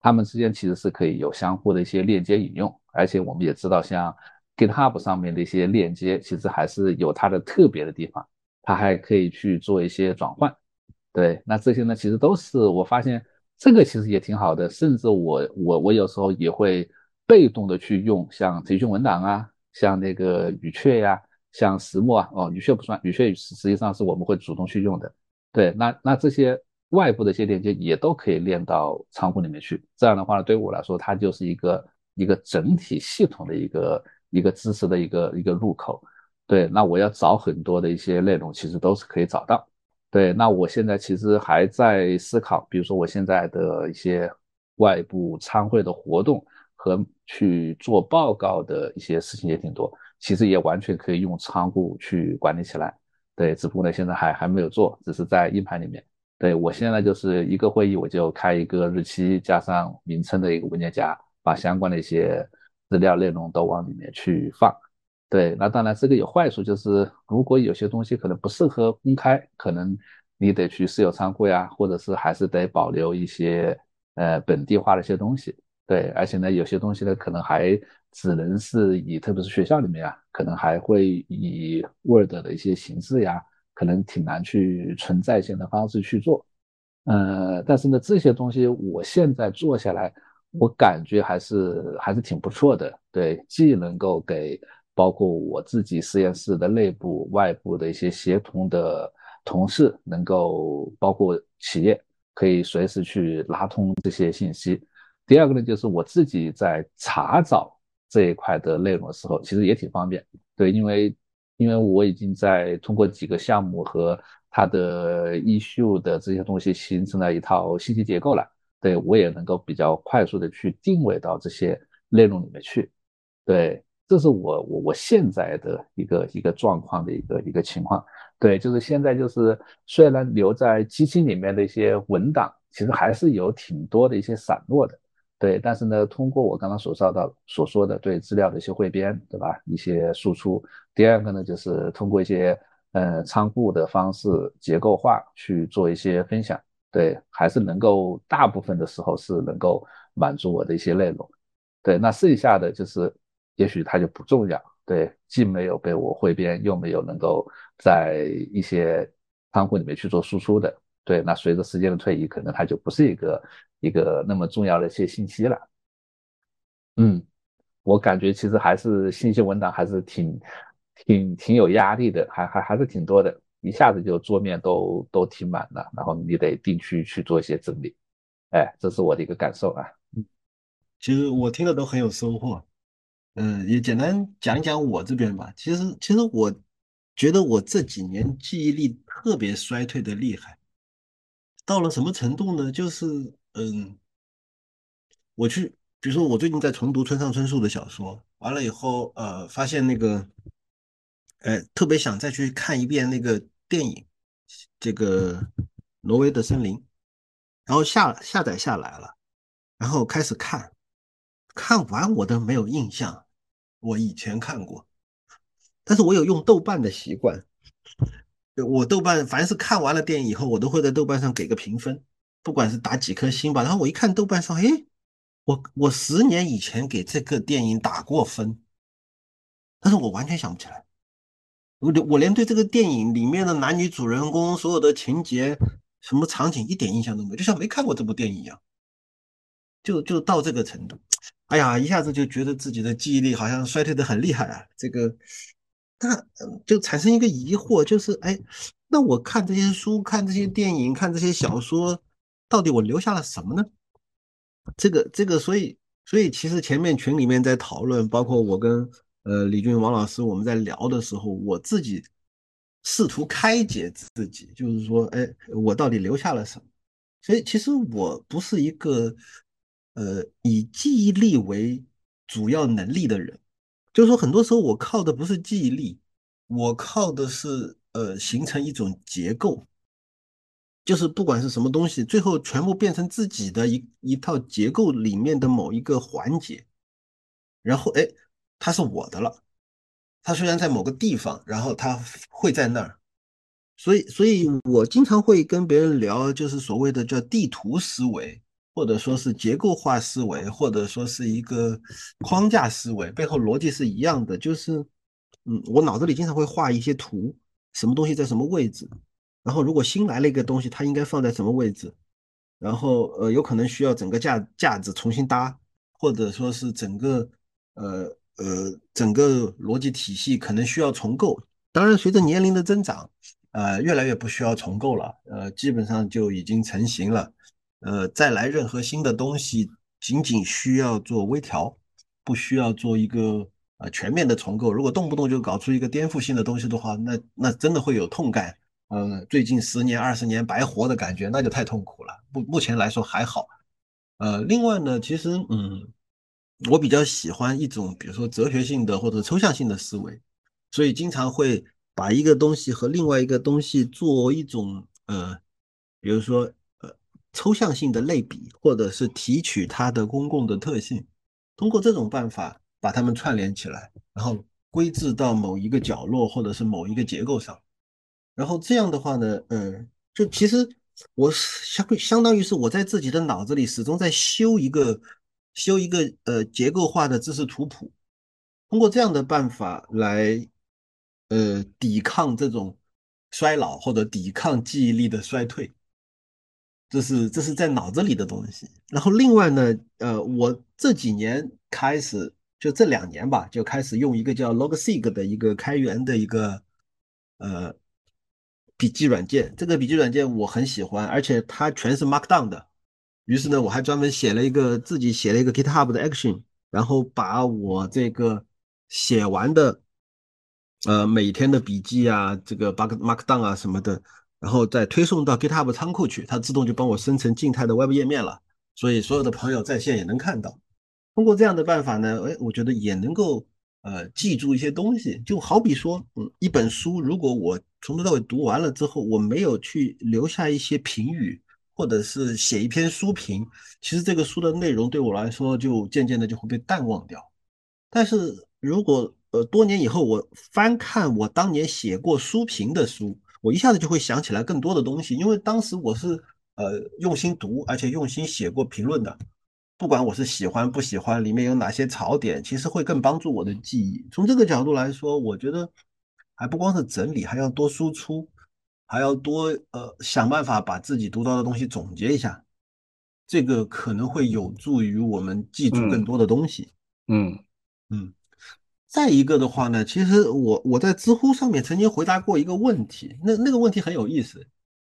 C: 他们之间其实是可以有相互的一些链接引用，而且我们也知道，像 GitHub 上面的一些链接，其实还是有它的特别的地方，它还可以去做一些转换。对，那这些呢，其实都是我发现这个其实也挺好的，甚至我我我有时候也会被动的去用，像腾讯文档啊。像那个语雀呀，像石墨啊，哦，语雀不算，语雀实实际上是我们会主动去用的。对，那那这些外部的一些链接也都可以链到仓库里面去。这样的话呢，对我来说，它就是一个一个整体系统的一个一个知识的一个一个入口。对，那我要找很多的一些内容，其实都是可以找到。对，那我现在其实还在思考，比如说我现在的一些外部参会的活动。和去做报告的一些事情也挺多，其实也完全可以用仓库去管理起来。对，只不过呢，现在还还没有做，只是在硬盘里面。对我现在就是一个会议，我就开一个日期加上名称的一个文件夹，把相关的一些资料内容都往里面去放。对，那当然这个有坏处，就是如果有些东西可能不适合公开，可能你得去私有仓库呀，或者是还是得保留一些呃本地化的一些东西。对，而且呢，有些东西呢，可能还只能是以，特别是学校里面啊，可能还会以 Word 的一些形式呀，可能挺难去存在线的方式去做。呃，但是呢，这些东西我现在做下来，我感觉还是还是挺不错的。对，既能够给包括我自己实验室的内部、外部的一些协同的同事，能够包括企业，可以随时去拉通这些信息。第二个呢，就是我自己在查找这一块的内容的时候，其实也挺方便。对，因为因为我已经在通过几个项目和它的 issue 的这些东西形成了一套信息结构了。对我也能够比较快速的去定位到这些内容里面去。对，这是我我我现在的一个一个状况的一个一个情况。对，就是现在就是虽然留在基金里面的一些文档，其实还是有挺多的一些散落的。对，但是呢，通过我刚刚所说到所说的对资料的一些汇编，对吧？一些输出。第二个呢，就是通过一些呃仓库的方式结构化去做一些分享。对，还是能够大部分的时候是能够满足我的一些内容。对，那剩下的就是也许它就不重要。对，既没有被我汇编，又没有能够在一些仓库里面去做输出的。对，那随着时间的推移，可能它就不是一个一个那么重要的一些信息了。嗯，我感觉其实还是信息文档还是挺挺挺有压力的，还还还是挺多的，一下子就桌面都都挺满了，然后你得定期去做一些整理。哎，这是我的一个感受啊。
A: 嗯，其实我听了都很有收获。嗯，也简单讲一讲我这边吧。其实其实我觉得我这几年记忆力特别衰退的厉害。到了什么程度呢？就是嗯，我去，比如说我最近在重读村上春树的小说，完了以后，呃，发现那个，呃，特别想再去看一遍那个电影，这个《挪威的森林》，然后下下载下来了，然后开始看，看完我都没有印象，我以前看过，但是我有用豆瓣的习惯。我豆瓣凡是看完了电影以后，我都会在豆瓣上给个评分，不管是打几颗星吧。然后我一看豆瓣上，哎，我我十年以前给这个电影打过分，但是我完全想不起来，我我连对这个电影里面的男女主人公所有的情节、什么场景一点印象都没有，就像没看过这部电影一样，就就到这个程度。哎呀，一下子就觉得自己的记忆力好像衰退的很厉害啊，这个。那就产生一个疑惑，就是哎，那我看这些书、看这些电影、看这些小说，到底我留下了什么呢？这个这个，所以所以其实前面群里面在讨论，包括我跟呃李军、王老师我们在聊的时候，我自己试图开解自己，就是说，哎，我到底留下了什么？所以其实我不是一个呃以记忆力为主要能力的人。就是说，很多时候我靠的不是记忆力，我靠的是呃形成一种结构，就是不管是什么东西，最后全部变成自己的一一套结构里面的某一个环节，然后哎，它是我的了。它虽然在某个地方，然后它会在那儿，所以所以我经常会跟别人聊，就是所谓的叫地图思维。或者说是结构化思维，或者说是一个框架思维，背后逻辑是一样的。就是，嗯，我脑子里经常会画一些图，什么东西在什么位置，然后如果新来了一个东西，它应该放在什么位置，然后呃，有可能需要整个架架子重新搭，或者说是整个呃呃整个逻辑体系可能需要重构。当然，随着年龄的增长，呃，越来越不需要重构了，呃，基本上就已经成型了。呃，再来任何新的东西，仅仅需要做微调，不需要做一个呃全面的重构。如果动不动就搞出一个颠覆性的东西的话，那那真的会有痛感。呃，最近十年、二十年白活的感觉，那就太痛苦了。目目前来说还好。呃，另外呢，其实嗯，我比较喜欢一种，比如说哲学性的或者抽象性的思维，所以经常会把一个东西和另外一个东西做一种呃，比如说。抽象性的类比，或者是提取它的公共的特性，通过这种办法把它们串联起来，然后归置到某一个角落或者是某一个结构上，然后这样的话呢，嗯，就其实我相相当于是我在自己的脑子里始终在修一个修一个呃结构化的知识图谱，通过这样的办法来呃抵抗这种衰老或者抵抗记忆力的衰退。这是这是在脑子里的东西，然后另外呢，呃，我这几年开始，就这两年吧，就开始用一个叫 Logseq 的一个开源的一个呃笔记软件。这个笔记软件我很喜欢，而且它全是 Markdown 的。于是呢，我还专门写了一个自己写了一个 GitHub 的 Action，然后把我这个写完的呃每天的笔记啊，这个 Mark Markdown 啊什么的。然后再推送到 GitHub 仓库去，它自动就帮我生成静态的 Web 页面了，所以所有的朋友在线也能看到。通过这样的办法呢，哎，我觉得也能够呃记住一些东西。就好比说，嗯，一本书如果我从头到尾读完了之后，我没有去留下一些评语或者是写一篇书评，其实这个书的内容对我来说就渐渐的就会被淡忘掉。但是如果呃多年以后我翻看我当年写过书评的书，我一下子就会想起来更多的东西，因为当时我是呃用心读，而且用心写过评论的。不管我是喜欢不喜欢，里面有哪些槽点，其实会更帮助我的记忆。从这个角度来说，我觉得还不光是整理，还要多输出，还要多呃想办法把自己读到的东西总结一下，这个可能会有助于我们记住更多的东西。
B: 嗯
A: 嗯。再一个的话呢，其实我我在知乎上面曾经回答过一个问题，那那个问题很有意思，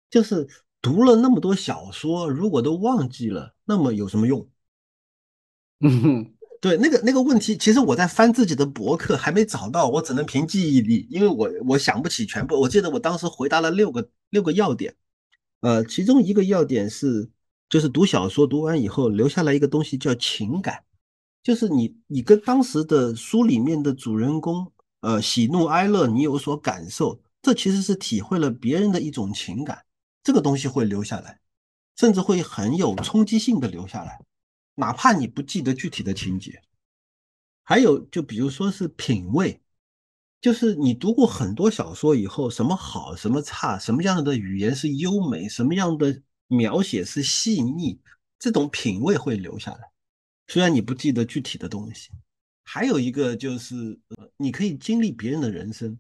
A: 就是读了那么多小说，如果都忘记了，那么有什么用？
B: 嗯哼，
A: 对，那个那个问题，其实我在翻自己的博客还没找到，我只能凭记忆力，因为我我想不起全部。我记得我当时回答了六个六个要点，呃，其中一个要点是，就是读小说读完以后留下来一个东西叫情感，就是你你跟当时的书里面的主人公，呃，喜怒哀乐你有所感受，这其实是体会了别人的一种情感，这个东西会留下来，甚至会很有冲击性的留下来。哪怕你不记得具体的情节，还有就比如说是品味，就是你读过很多小说以后，什么好，什么差，什么样的语言是优美，什么样的描写是细腻，这种品味会留下来。虽然你不记得具体的东西，还有一个就是，你可以经历别人的人生，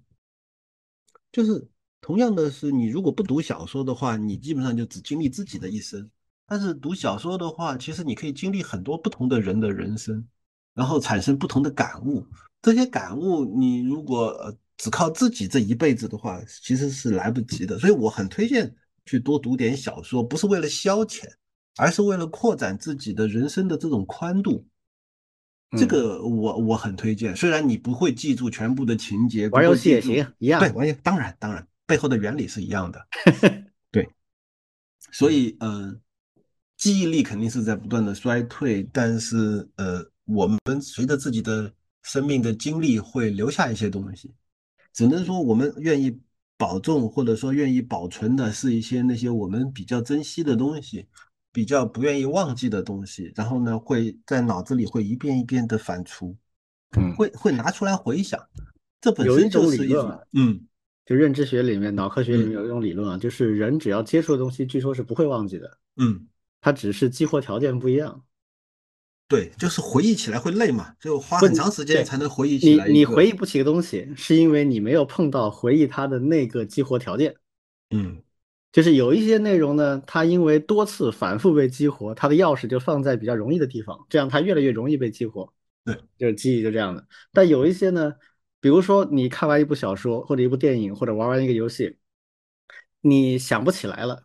A: 就是同样的是，你如果不读小说的话，你基本上就只经历自己的一生。但是读小说的话，其实你可以经历很多不同的人的人生，然后产生不同的感悟。这些感悟，你如果呃只靠自己这一辈子的话，其实是来不及的。所以我很推荐去多读点小说，不是为了消遣，而是为了扩展自己的人生的这种宽度。这个我我很推荐。虽然你不会记住全部的情节，
B: 玩游戏也行，一样。
A: 对，玩游当然当然，背后的原理是一样的。对，所以嗯。记忆力肯定是在不断的衰退，但是呃，我们随着自己的生命的经历会留下一些东西，只能说我们愿意保重或者说愿意保存的是一些那些我们比较珍惜的东西，比较不愿意忘记的东西，然后呢会在脑子里会一遍一遍的反刍，
B: 嗯，
A: 会会拿出来回想，这本身就是一种嗯，
B: 就认知学里面脑科学里面有一种理论啊，就是人只要接触的东西，据说是不会忘记的，
A: 嗯。
B: 它只是激活条件不一样，
A: 对，就是回忆起来会累嘛，就花很长时间才能回忆起来。
B: 你你回忆不起个东西，是因为你没有碰到回忆它的那个激活条件。
A: 嗯，
B: 就是有一些内容呢，它因为多次反复被激活，它的钥匙就放在比较容易的地方，这样它越来越容易被激活。
A: 对，
B: 就是记忆就这样的。但有一些呢，比如说你看完一部小说或者一部电影或者玩完一个游戏，你想不起来了。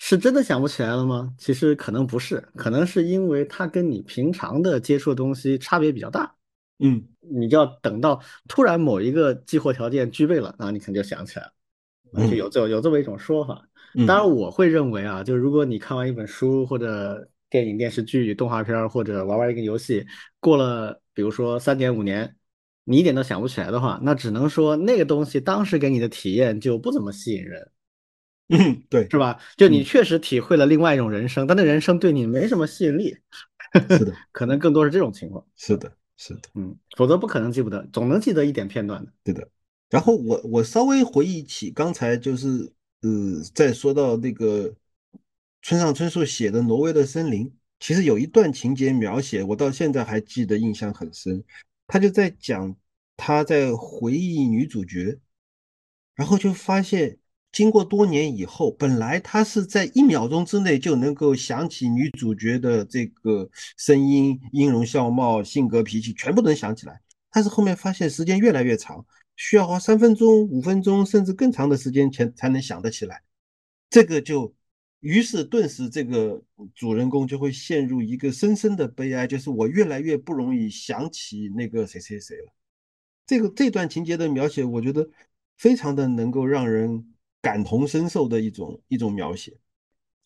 B: 是真的想不起来了吗？其实可能不是，可能是因为它跟你平常的接触的东西差别比较大。
A: 嗯，
B: 你就要等到突然某一个激活条件具备了，那你可能就想起来了，就有这有这么一种说法。当然，我会认为啊，就是如果你看完一本书或者电影、电视剧、动画片或者玩玩一个游戏，过了比如说三年五年，你一点都想不起来的话，那只能说那个东西当时给你的体验就不怎么吸引人。
A: 嗯，对，
B: 是吧？就你确实体会了另外一种人生，但那人生对你没什么吸引力。
A: 是的，
B: 可能更多是这种情况。
A: 是的，是的，
B: 嗯，否则不可能记不得，总能记得一点片段的。
A: 对的。然后我我稍微回忆起刚才就是呃，在说到那个村上春树写的《挪威的森林》，其实有一段情节描写，我到现在还记得，印象很深。他就在讲他在回忆女主角，然后就发现。经过多年以后，本来他是在一秒钟之内就能够想起女主角的这个声音、音容笑貌、性格脾气，全部能想起来。但是后面发现时间越来越长，需要花三分钟、五分钟，甚至更长的时间前才能想得起来。这个就，于是顿时这个主人公就会陷入一个深深的悲哀，就是我越来越不容易想起那个谁谁谁了。这个这段情节的描写，我觉得非常的能够让人。感同身受的一种一种描写，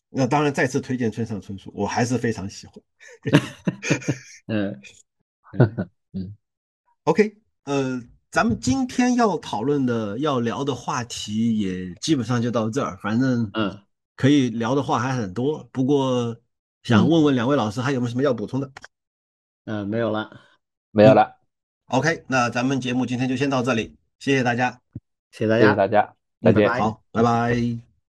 A: 那当然再次推荐村上春树，我还是非常喜欢。
B: 嗯
A: 嗯，OK，呃，咱们今天要讨论的、要聊的话题也基本上就到这儿，反正
B: 嗯，
A: 可以聊的话还很多，不过想问问两位老师还有没有什么要补充的？
B: 嗯，没有了，
C: 没有了。
A: OK，那咱们节目今天就先到这里，谢谢大家，
B: 谢谢大家，
C: 谢谢大家，再见。
A: 好，拜拜。